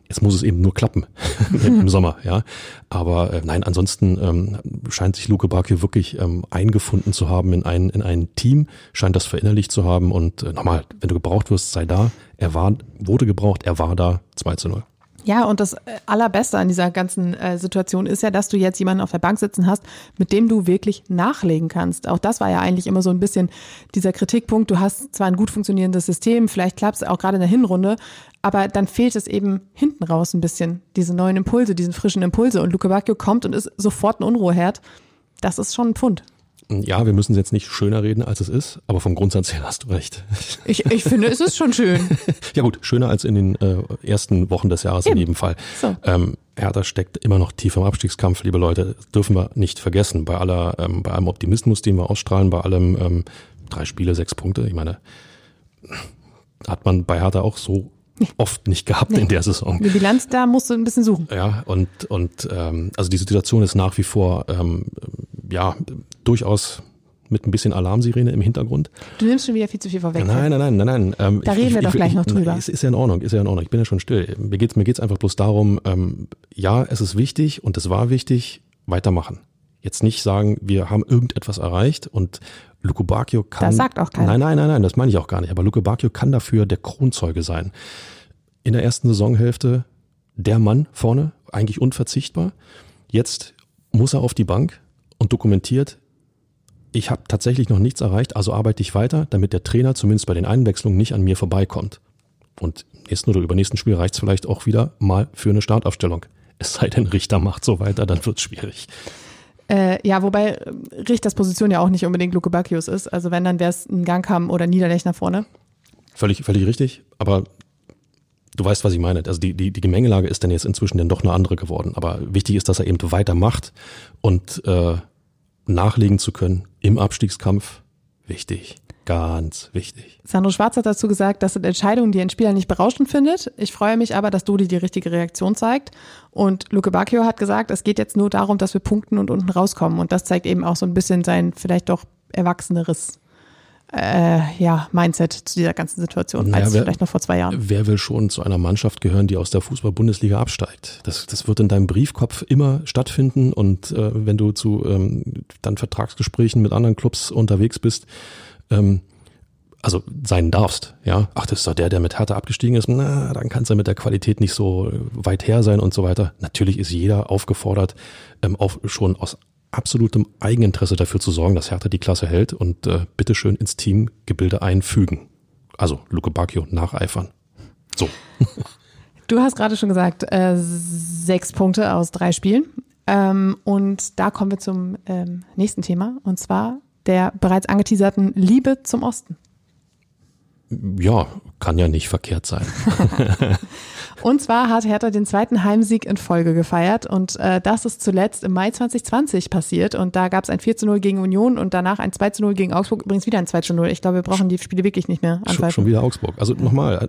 Jetzt muss es eben nur klappen im Sommer, ja. Aber äh, nein, ansonsten ähm, scheint sich Luke Bakio wirklich ähm, eingefunden zu haben in ein, in ein Team, scheint das verinnerlicht zu haben und äh, nochmal, wenn du gebraucht wirst, sei da. Er war, wurde gebraucht, er war da, 2 zu 0. Ja, und das äh, Allerbeste an dieser ganzen äh, Situation ist ja, dass du jetzt jemanden auf der Bank sitzen hast, mit dem du wirklich nachlegen kannst. Auch das war ja eigentlich immer so ein bisschen dieser Kritikpunkt. Du hast zwar ein gut funktionierendes System, vielleicht klappt es auch gerade in der Hinrunde, aber dann fehlt es eben hinten raus ein bisschen, diese neuen Impulse, diesen frischen Impulse. Und Luke Bacchio kommt und ist sofort ein Unruheherd. Das ist schon ein Pfund. Ja, wir müssen es jetzt nicht schöner reden, als es ist, aber vom Grundsatz her hast du recht. Ich, ich finde, es ist schon schön. ja gut, schöner als in den äh, ersten Wochen des Jahres Eben. in jedem Fall. So. Ähm, Hertha steckt immer noch tief im Abstiegskampf, liebe Leute, dürfen wir nicht vergessen. Bei aller, ähm, bei allem Optimismus, den wir ausstrahlen, bei allem ähm, drei Spiele, sechs Punkte. Ich meine, hat man bei Hertha auch so oft nicht gehabt nee. in der Saison. Die Bilanz, da musst du ein bisschen suchen. Ja, und, und ähm, also die Situation ist nach wie vor ähm, ja durchaus mit ein bisschen Alarmsirene im Hintergrund. Du nimmst schon wieder viel zu viel vorweg. Nein, nein, nein, nein, nein. Ähm, da ich, reden wir ich, doch gleich ich, noch drüber. Ist, ist ja in Ordnung, ist ja in Ordnung. Ich bin ja schon still. Mir geht's, mir geht's einfach bloß darum, ähm, ja, es ist wichtig und es war wichtig, weitermachen. Jetzt nicht sagen, wir haben irgendetwas erreicht und Luke Bacchio kann. Das sagt auch keiner. Nein, nein, nein, nein, das meine ich auch gar nicht. Aber Luke Bacchio kann dafür der Kronzeuge sein. In der ersten Saisonhälfte der Mann vorne, eigentlich unverzichtbar. Jetzt muss er auf die Bank und dokumentiert, ich habe tatsächlich noch nichts erreicht, also arbeite ich weiter, damit der Trainer zumindest bei den Einwechslungen nicht an mir vorbeikommt. Und nächsten oder übernächsten Spiel reicht es vielleicht auch wieder mal für eine Startaufstellung. Es sei denn, Richter macht so weiter, dann wird es schwierig. Äh, ja, wobei äh, Richters Position ja auch nicht unbedingt Luke Bacchius ist. Also wenn, dann wäre es ein Gangham oder Niederlechner vorne. Völlig, völlig richtig. Aber du weißt, was ich meine. Also die, die, die Gemengelage ist dann jetzt inzwischen dann doch eine andere geworden. Aber wichtig ist, dass er eben weitermacht und äh, nachlegen zu können im Abstiegskampf. Wichtig. Ganz wichtig. Sandro Schwarz hat dazu gesagt, das sind Entscheidungen, die ein Spieler nicht berauschend findet. Ich freue mich aber, dass Dodi die richtige Reaktion zeigt. Und Luke Bacchio hat gesagt, es geht jetzt nur darum, dass wir punkten und unten rauskommen. Und das zeigt eben auch so ein bisschen sein vielleicht doch erwachseneres äh, ja, Mindset zu dieser ganzen Situation naja, als wer, vielleicht noch vor zwei Jahren. Wer will schon zu einer Mannschaft gehören, die aus der Fußball-Bundesliga absteigt? Das, das wird in deinem Briefkopf immer stattfinden und äh, wenn du zu ähm, dann Vertragsgesprächen mit anderen Clubs unterwegs bist, ähm, also sein darfst, ja, ach, das ist doch der, der mit Hertha abgestiegen ist, na, dann kann es ja mit der Qualität nicht so weit her sein und so weiter. Natürlich ist jeder aufgefordert, ähm, auch schon aus absolutem Eigeninteresse dafür zu sorgen, dass Hertha die Klasse hält und äh, bitteschön ins Teamgebilde einfügen. Also Luke Bacchio nacheifern. So. Du hast gerade schon gesagt, äh, sechs Punkte aus drei Spielen. Ähm, und da kommen wir zum ähm, nächsten Thema, und zwar der bereits angeteaserten Liebe zum Osten. Ja, kann ja nicht verkehrt sein. und zwar hat Hertha den zweiten Heimsieg in Folge gefeiert und äh, das ist zuletzt im Mai 2020 passiert und da gab es ein 4 zu 0 gegen Union und danach ein 2 zu 0 gegen Augsburg, übrigens wieder ein 2 zu 0. Ich glaube, wir brauchen die Spiele wirklich nicht mehr anpfeifen. Schon, schon wieder Augsburg. Also nochmal,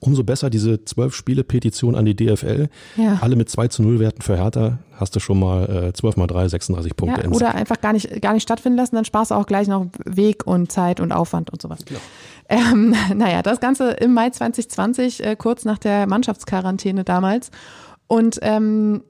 umso besser diese zwölf Spiele Petition an die DFL. Ja. Alle mit 2 zu 0 Werten für Hertha. Hast du schon mal äh, 12 mal 3, 36 Punkte. Ja, oder einfach gar nicht, gar nicht stattfinden lassen, dann sparst du auch gleich noch Weg und Zeit und Aufwand und sowas. Genau. Ähm, naja, das Ganze im Mai 2020, äh, kurz nach der Mannschaftsquarantäne damals. Und ähm,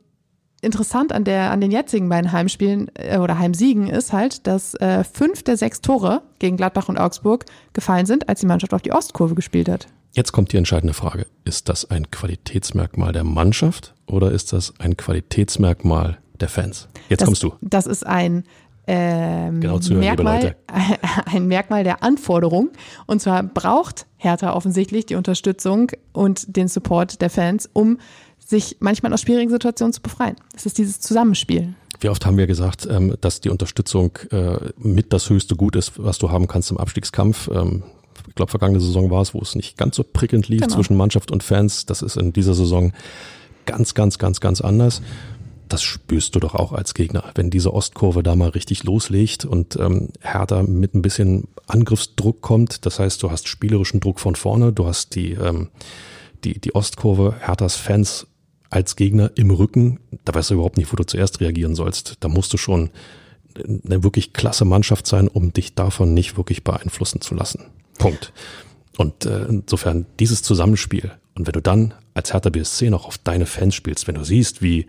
interessant an, der, an den jetzigen beiden Heimspielen äh, oder Heimsiegen ist halt, dass äh, fünf der sechs Tore gegen Gladbach und Augsburg gefallen sind, als die Mannschaft auf die Ostkurve gespielt hat. Jetzt kommt die entscheidende Frage. Ist das ein Qualitätsmerkmal der Mannschaft oder ist das ein Qualitätsmerkmal der Fans? Jetzt das, kommst du. Das ist ein ähm, genau zuhören, Merkmal, ein Merkmal der Anforderung. Und zwar braucht Hertha offensichtlich die Unterstützung und den Support der Fans, um sich manchmal aus schwierigen Situationen zu befreien. Es ist dieses Zusammenspiel. Wie oft haben wir gesagt, ähm, dass die Unterstützung äh, mit das höchste Gut ist, was du haben kannst im Abstiegskampf. Ich glaube, vergangene Saison war es, wo es nicht ganz so prickelnd lief genau. zwischen Mannschaft und Fans. Das ist in dieser Saison ganz, ganz, ganz, ganz anders. Das spürst du doch auch als Gegner, wenn diese Ostkurve da mal richtig loslegt und ähm, Hertha mit ein bisschen Angriffsdruck kommt. Das heißt, du hast spielerischen Druck von vorne, du hast die, ähm, die, die Ostkurve, Herthas Fans als Gegner im Rücken. Da weißt du überhaupt nicht, wo du zuerst reagieren sollst. Da musst du schon eine wirklich klasse Mannschaft sein, um dich davon nicht wirklich beeinflussen zu lassen. Punkt. Und äh, insofern dieses Zusammenspiel Und wenn du dann als Hertha BSC noch auf deine Fans spielst, wenn du siehst, wie,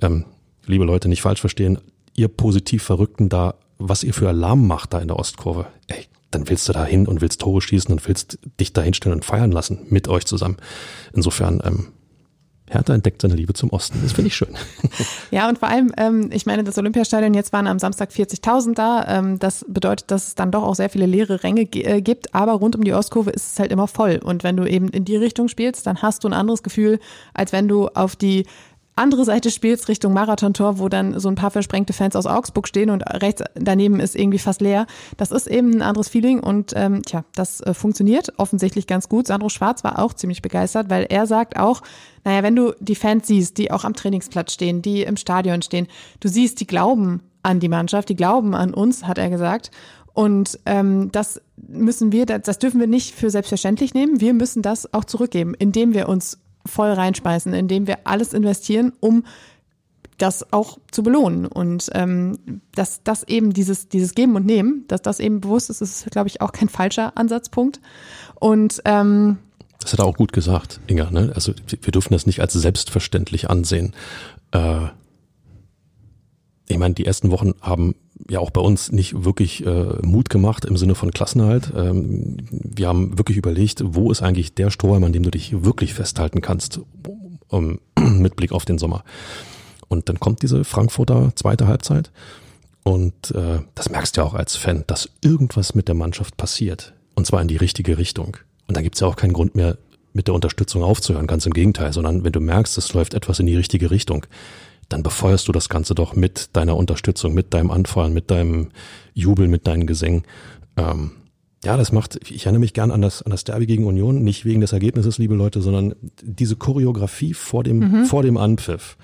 ähm, liebe Leute, nicht falsch verstehen, ihr positiv Verrückten da, was ihr für Alarm macht da in der Ostkurve, ey, dann willst du da hin und willst Tore schießen und willst dich da hinstellen und feiern lassen mit euch zusammen. Insofern, ähm, Hertha entdeckt seine Liebe zum Osten. Das finde ich schön. Ja, und vor allem, ähm, ich meine, das Olympiastadion, jetzt waren am Samstag 40.000 da. Ähm, das bedeutet, dass es dann doch auch sehr viele leere Ränge äh, gibt. Aber rund um die Ostkurve ist es halt immer voll. Und wenn du eben in die Richtung spielst, dann hast du ein anderes Gefühl, als wenn du auf die andere Seite spielst Richtung Marathontor, wo dann so ein paar versprengte Fans aus Augsburg stehen und rechts daneben ist irgendwie fast leer. Das ist eben ein anderes Feeling und ähm, tja, das äh, funktioniert offensichtlich ganz gut. Sandro Schwarz war auch ziemlich begeistert, weil er sagt auch, naja, wenn du die Fans siehst, die auch am Trainingsplatz stehen, die im Stadion stehen, du siehst, die glauben an die Mannschaft, die glauben an uns, hat er gesagt. Und ähm, das müssen wir, das dürfen wir nicht für selbstverständlich nehmen. Wir müssen das auch zurückgeben, indem wir uns voll reinspeisen, indem wir alles investieren, um das auch zu belohnen. Und ähm, dass das eben dieses, dieses Geben und Nehmen, dass das eben bewusst ist, ist, glaube ich, auch kein falscher Ansatzpunkt. Und ähm, das hat er auch gut gesagt, Inga. Ne? Also wir dürfen das nicht als selbstverständlich ansehen. Äh, ich meine, die ersten Wochen haben ja auch bei uns nicht wirklich äh, Mut gemacht im Sinne von Klassenhalt. Ähm, wir haben wirklich überlegt, wo ist eigentlich der Strohhalm, an dem du dich wirklich festhalten kannst, um, mit Blick auf den Sommer. Und dann kommt diese Frankfurter zweite Halbzeit und äh, das merkst du ja auch als Fan, dass irgendwas mit der Mannschaft passiert und zwar in die richtige Richtung. Und da gibt's ja auch keinen Grund mehr, mit der Unterstützung aufzuhören, ganz im Gegenteil, sondern wenn du merkst, es läuft etwas in die richtige Richtung, dann befeuerst du das Ganze doch mit deiner Unterstützung, mit deinem Anfeuern, mit deinem Jubel, mit deinen Gesängen. Ähm, ja, das macht, ich erinnere mich gern an das, an das Derby gegen Union, nicht wegen des Ergebnisses, liebe Leute, sondern diese Choreografie vor dem, mhm. vor dem Anpfiff.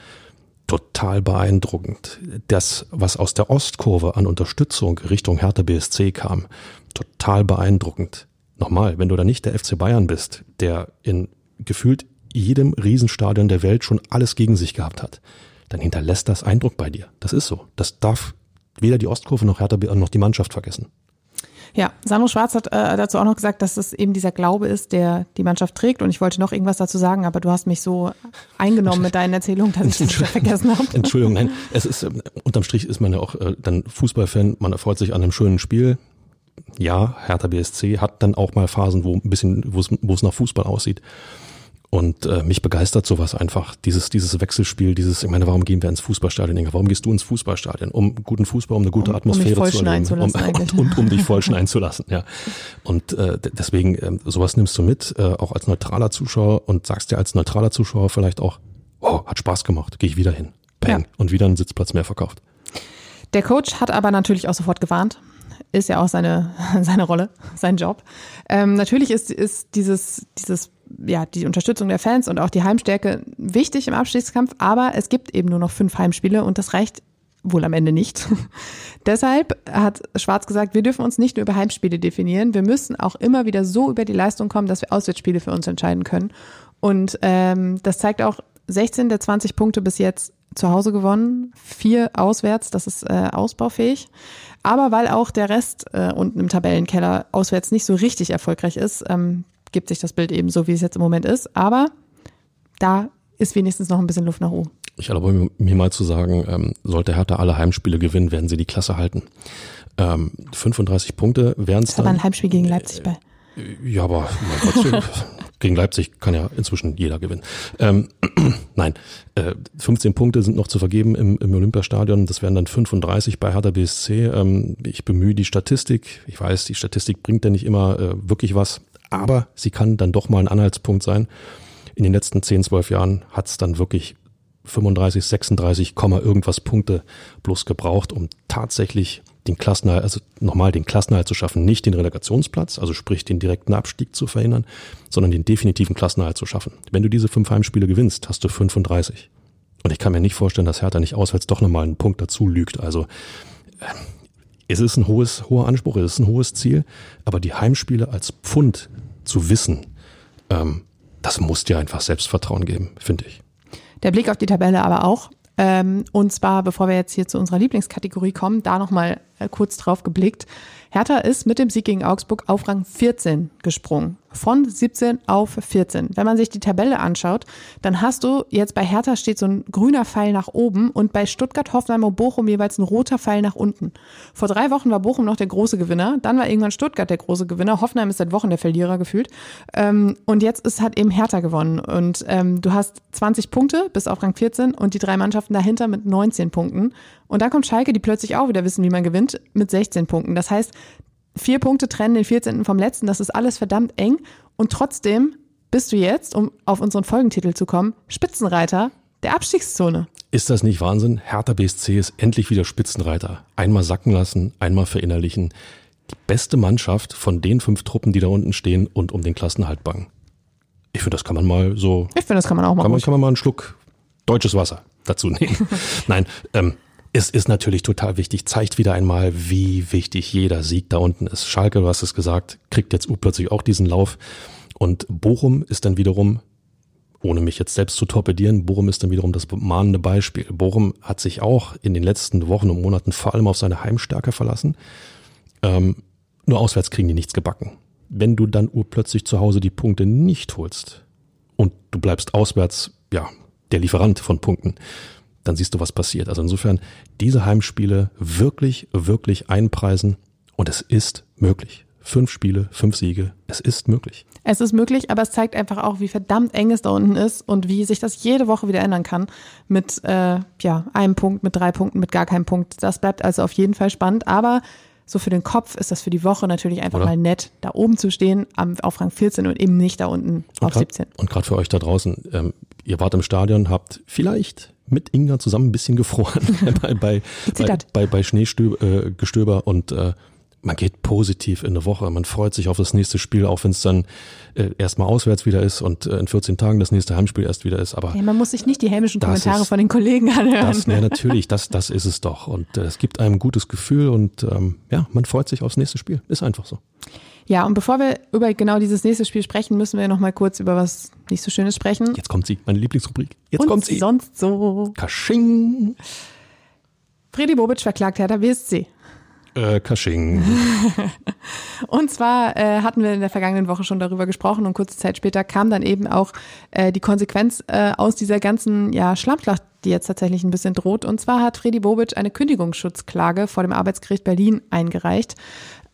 Total beeindruckend. Das, was aus der Ostkurve an Unterstützung Richtung Hertha BSC kam, total beeindruckend. Nochmal, wenn du da nicht der FC Bayern bist, der in gefühlt jedem Riesenstadion der Welt schon alles gegen sich gehabt hat, dann hinterlässt das Eindruck bei dir. Das ist so. Das darf weder die Ostkurve noch Hertha noch die Mannschaft vergessen. Ja, Sandro Schwarz hat äh, dazu auch noch gesagt, dass es eben dieser Glaube ist, der die Mannschaft trägt. Und ich wollte noch irgendwas dazu sagen, aber du hast mich so eingenommen mit deinen Erzählungen, dass ich das vergessen habe. Entschuldigung, nein. Es ist, äh, unterm Strich ist man ja auch äh, dann Fußballfan, man erfreut sich an einem schönen Spiel. Ja, Hertha BSC hat dann auch mal Phasen, wo ein bisschen, wo es nach Fußball aussieht. Und äh, mich begeistert sowas einfach, dieses, dieses Wechselspiel, dieses, ich meine, warum gehen wir ins Fußballstadion? Inge? Warum gehst du ins Fußballstadion? Um guten Fußball, um eine gute um, Atmosphäre um zu erleben. Um, und, und um dich vollschneiden zu lassen, ja. Und äh, deswegen, äh, sowas nimmst du mit, äh, auch als neutraler Zuschauer und sagst dir als neutraler Zuschauer vielleicht auch, oh, hat Spaß gemacht, gehe ich wieder hin. Bang. Ja. Und wieder einen Sitzplatz mehr verkauft. Der Coach hat aber natürlich auch sofort gewarnt ist ja auch seine, seine Rolle, sein Job. Ähm, natürlich ist, ist dieses, dieses, ja, die Unterstützung der Fans und auch die Heimstärke wichtig im Abstiegskampf, aber es gibt eben nur noch fünf Heimspiele und das reicht wohl am Ende nicht. Deshalb hat Schwarz gesagt, wir dürfen uns nicht nur über Heimspiele definieren, wir müssen auch immer wieder so über die Leistung kommen, dass wir Auswärtsspiele für uns entscheiden können. Und ähm, das zeigt auch 16 der 20 Punkte bis jetzt zu Hause gewonnen, vier auswärts, das ist äh, ausbaufähig. Aber weil auch der Rest äh, unten im Tabellenkeller auswärts nicht so richtig erfolgreich ist, ähm, gibt sich das Bild eben so, wie es jetzt im Moment ist. Aber da ist wenigstens noch ein bisschen Luft nach oben. Ich erlaube mir mal zu sagen, ähm, sollte Hertha alle Heimspiele gewinnen, werden sie die Klasse halten. Ähm, 35 Punkte wären es dann. Das war ein Heimspiel gegen Leipzig bei. Ja, aber mein Gott, gegen Leipzig kann ja inzwischen jeder gewinnen. Ähm, nein, äh, 15 Punkte sind noch zu vergeben im, im Olympiastadion. Das wären dann 35 bei Hertha BSC. Ähm, ich bemühe die Statistik. Ich weiß, die Statistik bringt ja nicht immer äh, wirklich was, aber sie kann dann doch mal ein Anhaltspunkt sein. In den letzten 10, 12 Jahren hat es dann wirklich 35, 36, irgendwas Punkte bloß gebraucht, um tatsächlich den Klassenerhalt, also nochmal den Klassenerhalt zu schaffen, nicht den Relegationsplatz, also sprich den direkten Abstieg zu verhindern, sondern den definitiven Klassenerhalt zu schaffen. Wenn du diese fünf Heimspiele gewinnst, hast du 35. Und ich kann mir nicht vorstellen, dass Hertha nicht auswärts doch nochmal einen Punkt dazu lügt. Also es ist ein hohes, hoher Anspruch, es ist ein hohes Ziel, aber die Heimspiele als Pfund zu wissen, ähm, das muss dir einfach Selbstvertrauen geben, finde ich. Der Blick auf die Tabelle aber auch. Ähm, und zwar, bevor wir jetzt hier zu unserer Lieblingskategorie kommen, da nochmal äh, kurz drauf geblickt. Hertha ist mit dem Sieg gegen Augsburg auf Rang 14 gesprungen. Von 17 auf 14. Wenn man sich die Tabelle anschaut, dann hast du jetzt bei Hertha steht so ein grüner Pfeil nach oben und bei Stuttgart, Hoffenheim und Bochum jeweils ein roter Pfeil nach unten. Vor drei Wochen war Bochum noch der große Gewinner, dann war irgendwann Stuttgart der große Gewinner, Hoffenheim ist seit Wochen der Verlierer gefühlt. Ähm, und jetzt ist hat eben Hertha gewonnen. Und ähm, du hast 20 Punkte bis auf Rang 14 und die drei Mannschaften dahinter mit 19 Punkten. Und dann kommt Schalke, die plötzlich auch wieder wissen, wie man gewinnt, mit 16 Punkten. Das heißt, vier Punkte trennen den 14. vom letzten. Das ist alles verdammt eng. Und trotzdem bist du jetzt, um auf unseren Folgentitel zu kommen, Spitzenreiter der Abstiegszone. Ist das nicht Wahnsinn? Hertha BSC ist endlich wieder Spitzenreiter. Einmal sacken lassen, einmal verinnerlichen. Die beste Mannschaft von den fünf Truppen, die da unten stehen und um den Klassenhalt bangen. Ich finde, das kann man mal so. Ich finde, das kann man auch mal. Kann man, kann man mal einen Schluck deutsches Wasser dazu nehmen. Nein, ähm, es ist natürlich total wichtig, zeigt wieder einmal, wie wichtig jeder Sieg da unten ist. Schalke, du hast es gesagt, kriegt jetzt plötzlich auch diesen Lauf. Und Bochum ist dann wiederum, ohne mich jetzt selbst zu torpedieren, Bochum ist dann wiederum das mahnende Beispiel. Bochum hat sich auch in den letzten Wochen und Monaten vor allem auf seine Heimstärke verlassen. Ähm, nur auswärts kriegen die nichts gebacken. Wenn du dann urplötzlich zu Hause die Punkte nicht holst und du bleibst auswärts, ja, der Lieferant von Punkten, dann siehst du, was passiert. Also insofern diese Heimspiele wirklich, wirklich einpreisen und es ist möglich. Fünf Spiele, fünf Siege, es ist möglich. Es ist möglich, aber es zeigt einfach auch, wie verdammt eng es da unten ist und wie sich das jede Woche wieder ändern kann. Mit äh, ja, einem Punkt, mit drei Punkten, mit gar keinem Punkt. Das bleibt also auf jeden Fall spannend. Aber so für den Kopf ist das für die Woche natürlich einfach Oder? mal nett, da oben zu stehen, am, auf Rang 14 und eben nicht da unten und auf grad, 17. Und gerade für euch da draußen, ähm, ihr wart im Stadion, habt vielleicht mit Inga zusammen ein bisschen gefroren bei, bei, bei, bei, bei Schneegestöber äh, und äh, man geht positiv in eine Woche. Man freut sich auf das nächste Spiel, auch wenn es dann äh, erstmal auswärts wieder ist und äh, in 14 Tagen das nächste Heimspiel erst wieder ist. Aber ja, man muss sich nicht die hämischen Kommentare ist, von den Kollegen anhören. Das, ja, natürlich, das, das ist es doch. Und äh, es gibt einem ein gutes Gefühl und ähm, ja, man freut sich aufs nächste Spiel. Ist einfach so. Ja, und bevor wir über genau dieses nächste Spiel sprechen, müssen wir noch mal kurz über was nicht so Schönes sprechen. Jetzt kommt sie, meine Lieblingsrubrik. Jetzt und kommt sie. sonst so. Kasching. Freddy Bobic verklagt Hertha BSC. Äh, Kasching. und zwar äh, hatten wir in der vergangenen Woche schon darüber gesprochen und kurze Zeit später kam dann eben auch äh, die Konsequenz äh, aus dieser ganzen ja, Schlammschlacht, die jetzt tatsächlich ein bisschen droht. Und zwar hat Freddy Bobic eine Kündigungsschutzklage vor dem Arbeitsgericht Berlin eingereicht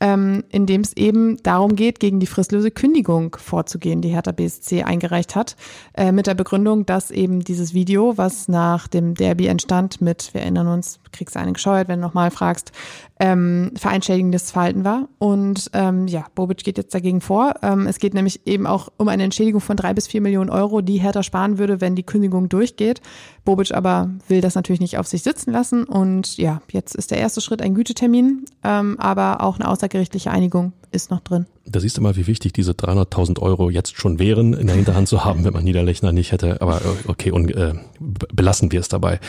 ähm, in dem es eben darum geht, gegen die fristlose Kündigung vorzugehen, die Hertha BSC eingereicht hat, äh, mit der Begründung, dass eben dieses Video, was nach dem Derby entstand mit, wir erinnern uns, kriegst du einen gescheuert, wenn du nochmal fragst, ähm, vereinschädigendes Verhalten war. Und ähm, ja, Bobic geht jetzt dagegen vor. Ähm, es geht nämlich eben auch um eine Entschädigung von drei bis vier Millionen Euro, die Hertha sparen würde, wenn die Kündigung durchgeht. Bobic aber will das natürlich nicht auf sich sitzen lassen. Und ja, jetzt ist der erste Schritt ein Gütetermin, ähm, aber auch eine außergerichtliche Einigung ist noch drin. Da siehst du mal, wie wichtig diese 300.000 Euro jetzt schon wären, in der Hinterhand zu haben, wenn man Niederlechner nicht hätte. Aber äh, okay, und äh, belassen wir es dabei.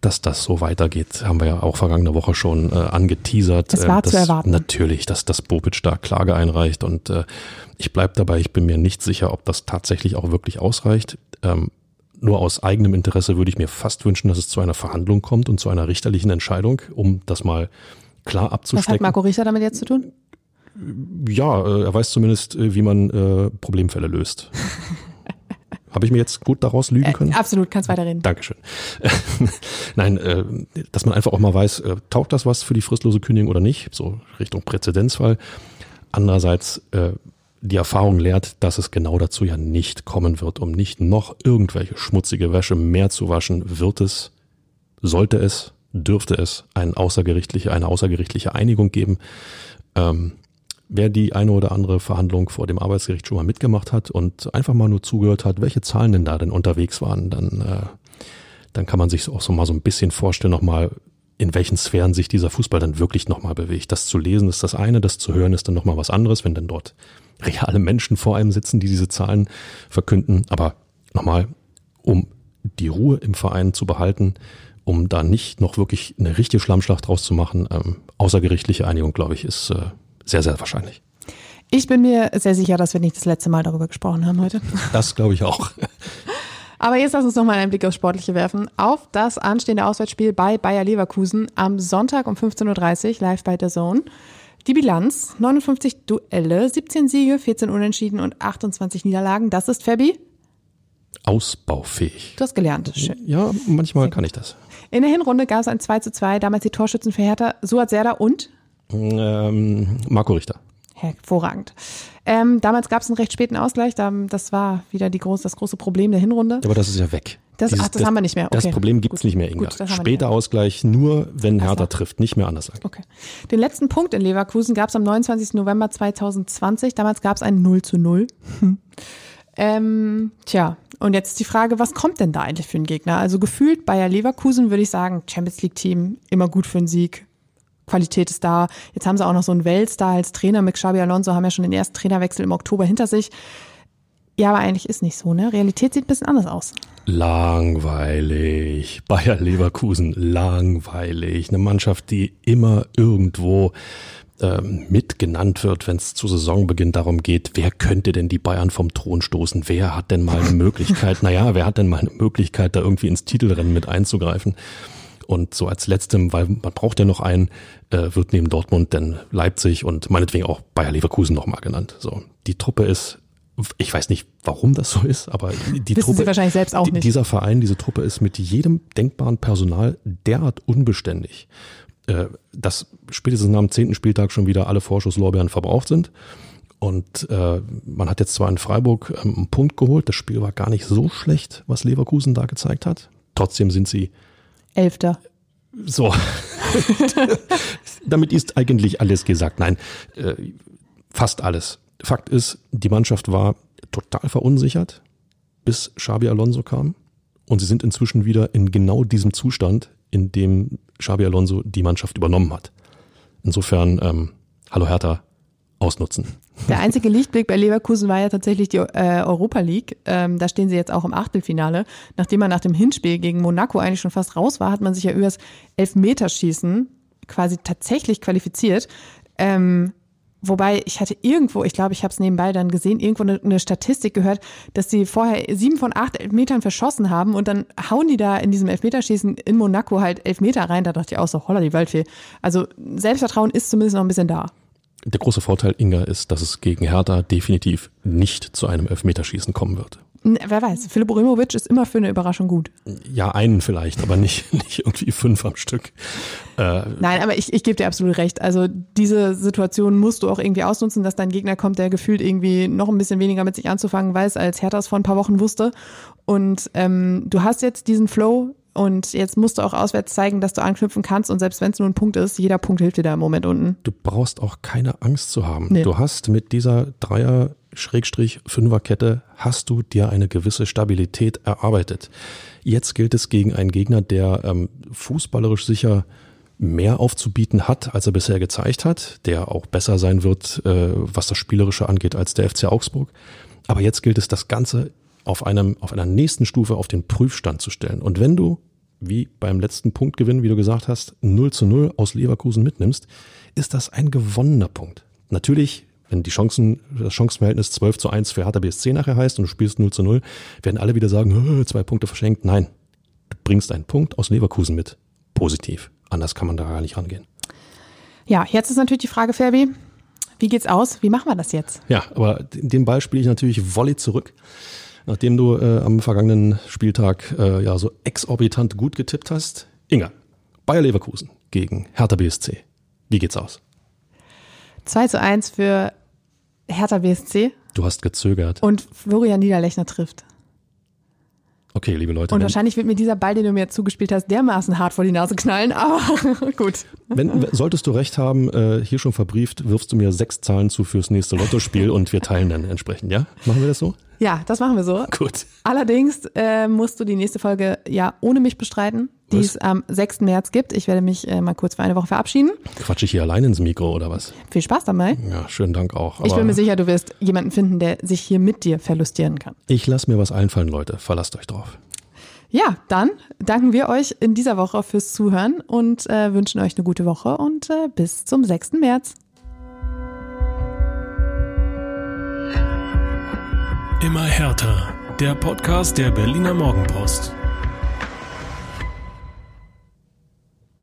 Dass das so weitergeht, haben wir ja auch vergangene Woche schon äh, angeteasert. Das war äh, zu erwarten. Natürlich, dass das Bobic da Klage einreicht. Und äh, ich bleib dabei, ich bin mir nicht sicher, ob das tatsächlich auch wirklich ausreicht. Ähm, nur aus eigenem Interesse würde ich mir fast wünschen, dass es zu einer Verhandlung kommt und zu einer richterlichen Entscheidung, um das mal klar abzustecken. Was hat Marco Richter damit jetzt zu tun? Ja, äh, er weiß zumindest, äh, wie man äh, Problemfälle löst. Habe ich mir jetzt gut daraus lügen können? Äh, absolut, kannst weiterreden. Dankeschön. Nein, äh, dass man einfach auch mal weiß, äh, taugt das was für die fristlose Kündigung oder nicht, so Richtung Präzedenzfall. Andererseits, äh, die Erfahrung lehrt, dass es genau dazu ja nicht kommen wird, um nicht noch irgendwelche schmutzige Wäsche mehr zu waschen, wird es, sollte es, dürfte es eine außergerichtliche, eine außergerichtliche Einigung geben. Ähm, wer die eine oder andere Verhandlung vor dem Arbeitsgericht schon mal mitgemacht hat und einfach mal nur zugehört hat, welche Zahlen denn da denn unterwegs waren, dann, äh, dann kann man sich auch so mal so ein bisschen vorstellen, nochmal, in welchen Sphären sich dieser Fußball dann wirklich nochmal bewegt. Das zu lesen ist das eine, das zu hören ist dann nochmal was anderes, wenn dann dort reale Menschen vor einem sitzen, die diese Zahlen verkünden. Aber nochmal, um die Ruhe im Verein zu behalten, um da nicht noch wirklich eine richtige Schlammschlacht draus zu machen, ähm, außergerichtliche Einigung, glaube ich, ist äh, sehr, sehr wahrscheinlich. Ich bin mir sehr sicher, dass wir nicht das letzte Mal darüber gesprochen haben heute. Das glaube ich auch. Aber jetzt lass uns nochmal einen Blick aufs Sportliche werfen. Auf das anstehende Auswärtsspiel bei Bayer Leverkusen am Sonntag um 15.30 Uhr live bei der Zone. Die Bilanz, 59 Duelle, 17 Siege, 14 Unentschieden und 28 Niederlagen. Das ist Fabi. Ausbaufähig. Du hast gelernt. Schön. Ja, manchmal kann ich das. In der Hinrunde gab es ein 2 zu 2, damals die Torschützen für Hertha, Suat Serda und Ähm, Marco Richter. hervorragend. Ähm, damals gab es einen recht späten Ausgleich, da- das war wieder groß, das große Problem der Hinrunde. Aber das ist ja weg. Das- ach, das haben wir nicht mehr. Das Okay. Problem gibt's Gut. nicht mehr, Inga. Gut, das Später. Ausgleich nur, wenn. Hertha trifft, nicht mehr anders. Okay. Den letzten Punkt in Leverkusen gab es am 29. November 2020. Damals gab es ein 0 zu 0. Hm. Ähm, tja, und jetzt ist die Frage, was kommt denn da eigentlich für einen Gegner? Also gefühlt Bayer Leverkusen würde ich sagen, Champions League Team, immer gut für einen Sieg. Qualität ist da. Jetzt haben sie auch noch so einen Weltstar als Trainer mit Xabi Alonso, haben ja schon den ersten Trainerwechsel im Oktober hinter sich. Ja, aber eigentlich ist nicht so, ne? Realität sieht ein bisschen anders aus. Langweilig. Bayer Leverkusen, langweilig. Eine Mannschaft, die immer irgendwo ähm, mitgenannt wird, wenn es zu Saisonbeginn darum geht, wer könnte denn die Bayern vom Thron stoßen? Wer hat denn mal eine Möglichkeit? naja, wer hat denn mal eine Möglichkeit, da irgendwie ins Titelrennen mit einzugreifen? Und so als letztem, weil man braucht ja noch einen, äh, wird neben Dortmund dann Leipzig und meinetwegen auch Bayer Leverkusen nochmal genannt. So, die Truppe ist, ich weiß nicht, warum das so ist, aber die, Wissen Truppe, Sie wahrscheinlich selbst auch die, dieser Verein, diese Truppe ist mit jedem denkbaren Personal derart unbeständig, äh, dass spätestens nach dem zehnten Spieltag schon wieder alle Vorschusslorbeeren verbraucht sind. Und äh, man hat jetzt zwar in Freiburg ähm, einen Punkt geholt, das Spiel war gar nicht so schlecht, was Leverkusen da gezeigt hat. Trotzdem sind sie Elfter. so. Damit ist eigentlich alles gesagt. Nein, äh, fast alles. Fakt ist, die Mannschaft war total verunsichert, bis Xabi Alonso kam. Und sie sind inzwischen wieder in genau diesem Zustand, in dem Xabi Alonso die Mannschaft übernommen hat. Insofern, ähm, hallo Hertha, ausnutzen. Der einzige Lichtblick bei Leverkusen war ja tatsächlich die äh, Europa League. Ähm, da stehen sie jetzt auch im Achtelfinale. Nachdem man nach dem Hinspiel gegen Monaco eigentlich schon fast raus war, hat man sich ja übers Elfmeterschießen quasi tatsächlich qualifiziert. Ähm, wobei ich hatte irgendwo, ich glaube, ich habe es nebenbei dann gesehen, irgendwo eine, eine Statistik gehört, dass sie vorher sieben von acht Elfmetern verschossen haben und dann hauen die da in diesem Elfmeterschießen in Monaco halt Elfmeter rein. Da dachte ich auch so, holla die Waldfee. Also Selbstvertrauen ist zumindest noch ein bisschen da. Der große Vorteil, Inga, ist, dass es gegen Hertha definitiv nicht zu einem Elfmeterschießen kommen wird. Wer weiß, Philipp Rimovic ist immer für eine Überraschung gut. Ja, einen vielleicht, aber nicht, nicht irgendwie fünf am Stück. Äh, Nein, aber ich, ich gebe dir absolut recht. Also diese Situation musst du auch irgendwie ausnutzen, dass dein Gegner kommt, der gefühlt irgendwie noch ein bisschen weniger mit sich anzufangen weiß, als Hertha es vor ein paar Wochen wusste. Und ähm, du hast jetzt diesen Flow und jetzt musst du auch auswärts zeigen, dass du anknüpfen kannst. Und selbst wenn es nur ein Punkt ist, jeder Punkt hilft dir da im Moment unten. du brauchst auch keine Angst zu haben. Nee. Du hast mit dieser Dreier Schrägstrich Fünferkette hast du dir eine gewisse Stabilität erarbeitet. Jetzt gilt es gegen einen Gegner, der ähm, fußballerisch sicher mehr aufzubieten hat, als er bisher gezeigt hat, der auch besser sein wird, äh, was das Spielerische angeht, als der FC Augsburg. Aber jetzt gilt es, das Ganze auf einem, auf einer nächsten Stufe auf den Prüfstand zu stellen. Und wenn du, wie beim letzten Punktgewinn, wie du gesagt hast, 0 zu 0 aus Leverkusen mitnimmst, ist das ein gewonnener Punkt. Natürlich, wenn die Chancen, das Chancenverhältnis 12 zu 1 für Hertha BSC nachher heißt und du spielst 0 zu 0, werden alle wieder sagen, "Hö, zwei Punkte verschenkt. Nein, du bringst einen Punkt aus Leverkusen mit. Positiv. Anders kann man da gar nicht rangehen. Ja, jetzt ist natürlich die Frage, Ferbi, wie geht's aus? Wie machen wir das jetzt? Ja, aber den Ball spiele ich natürlich Volley zurück. Nachdem du äh, am vergangenen Spieltag äh, ja so exorbitant gut getippt hast. Inga, Bayer Leverkusen gegen Hertha BSC. Wie geht's aus? 2 zu 1 für Hertha BSC Du hast gezögert. und Florian Niederlechner trifft. Okay, liebe Leute, Und wahrscheinlich wird mir dieser Ball, den du mir zugespielt hast, dermaßen hart vor die Nase knallen, aber gut. wenn, solltest du recht haben, äh, hier schon verbrieft, wirfst du mir sechs Zahlen zu fürs nächste Lottospiel und wir teilen dann entsprechend, ja? Machen wir das so? Ja, das machen wir so. Gut. Allerdings äh, musst du die nächste Folge ja ohne mich bestreiten, die Was? es am 6. März gibt. Ich werde mich äh, mal kurz für eine Woche verabschieden. Quatsch ich hier allein ins Mikro oder was? Viel Spaß dabei. Ja, schönen Dank auch. Ich aber bin mir sicher, du wirst jemanden finden, der sich hier mit dir verlustieren kann. ich lasse mir was einfallen, Leute. Verlasst euch drauf. Ja, dann danken wir euch in dieser Woche fürs Zuhören und äh, wünschen euch eine gute Woche und äh, bis zum 6. März. Immer härter. der Podcast der Berliner Morgenpost.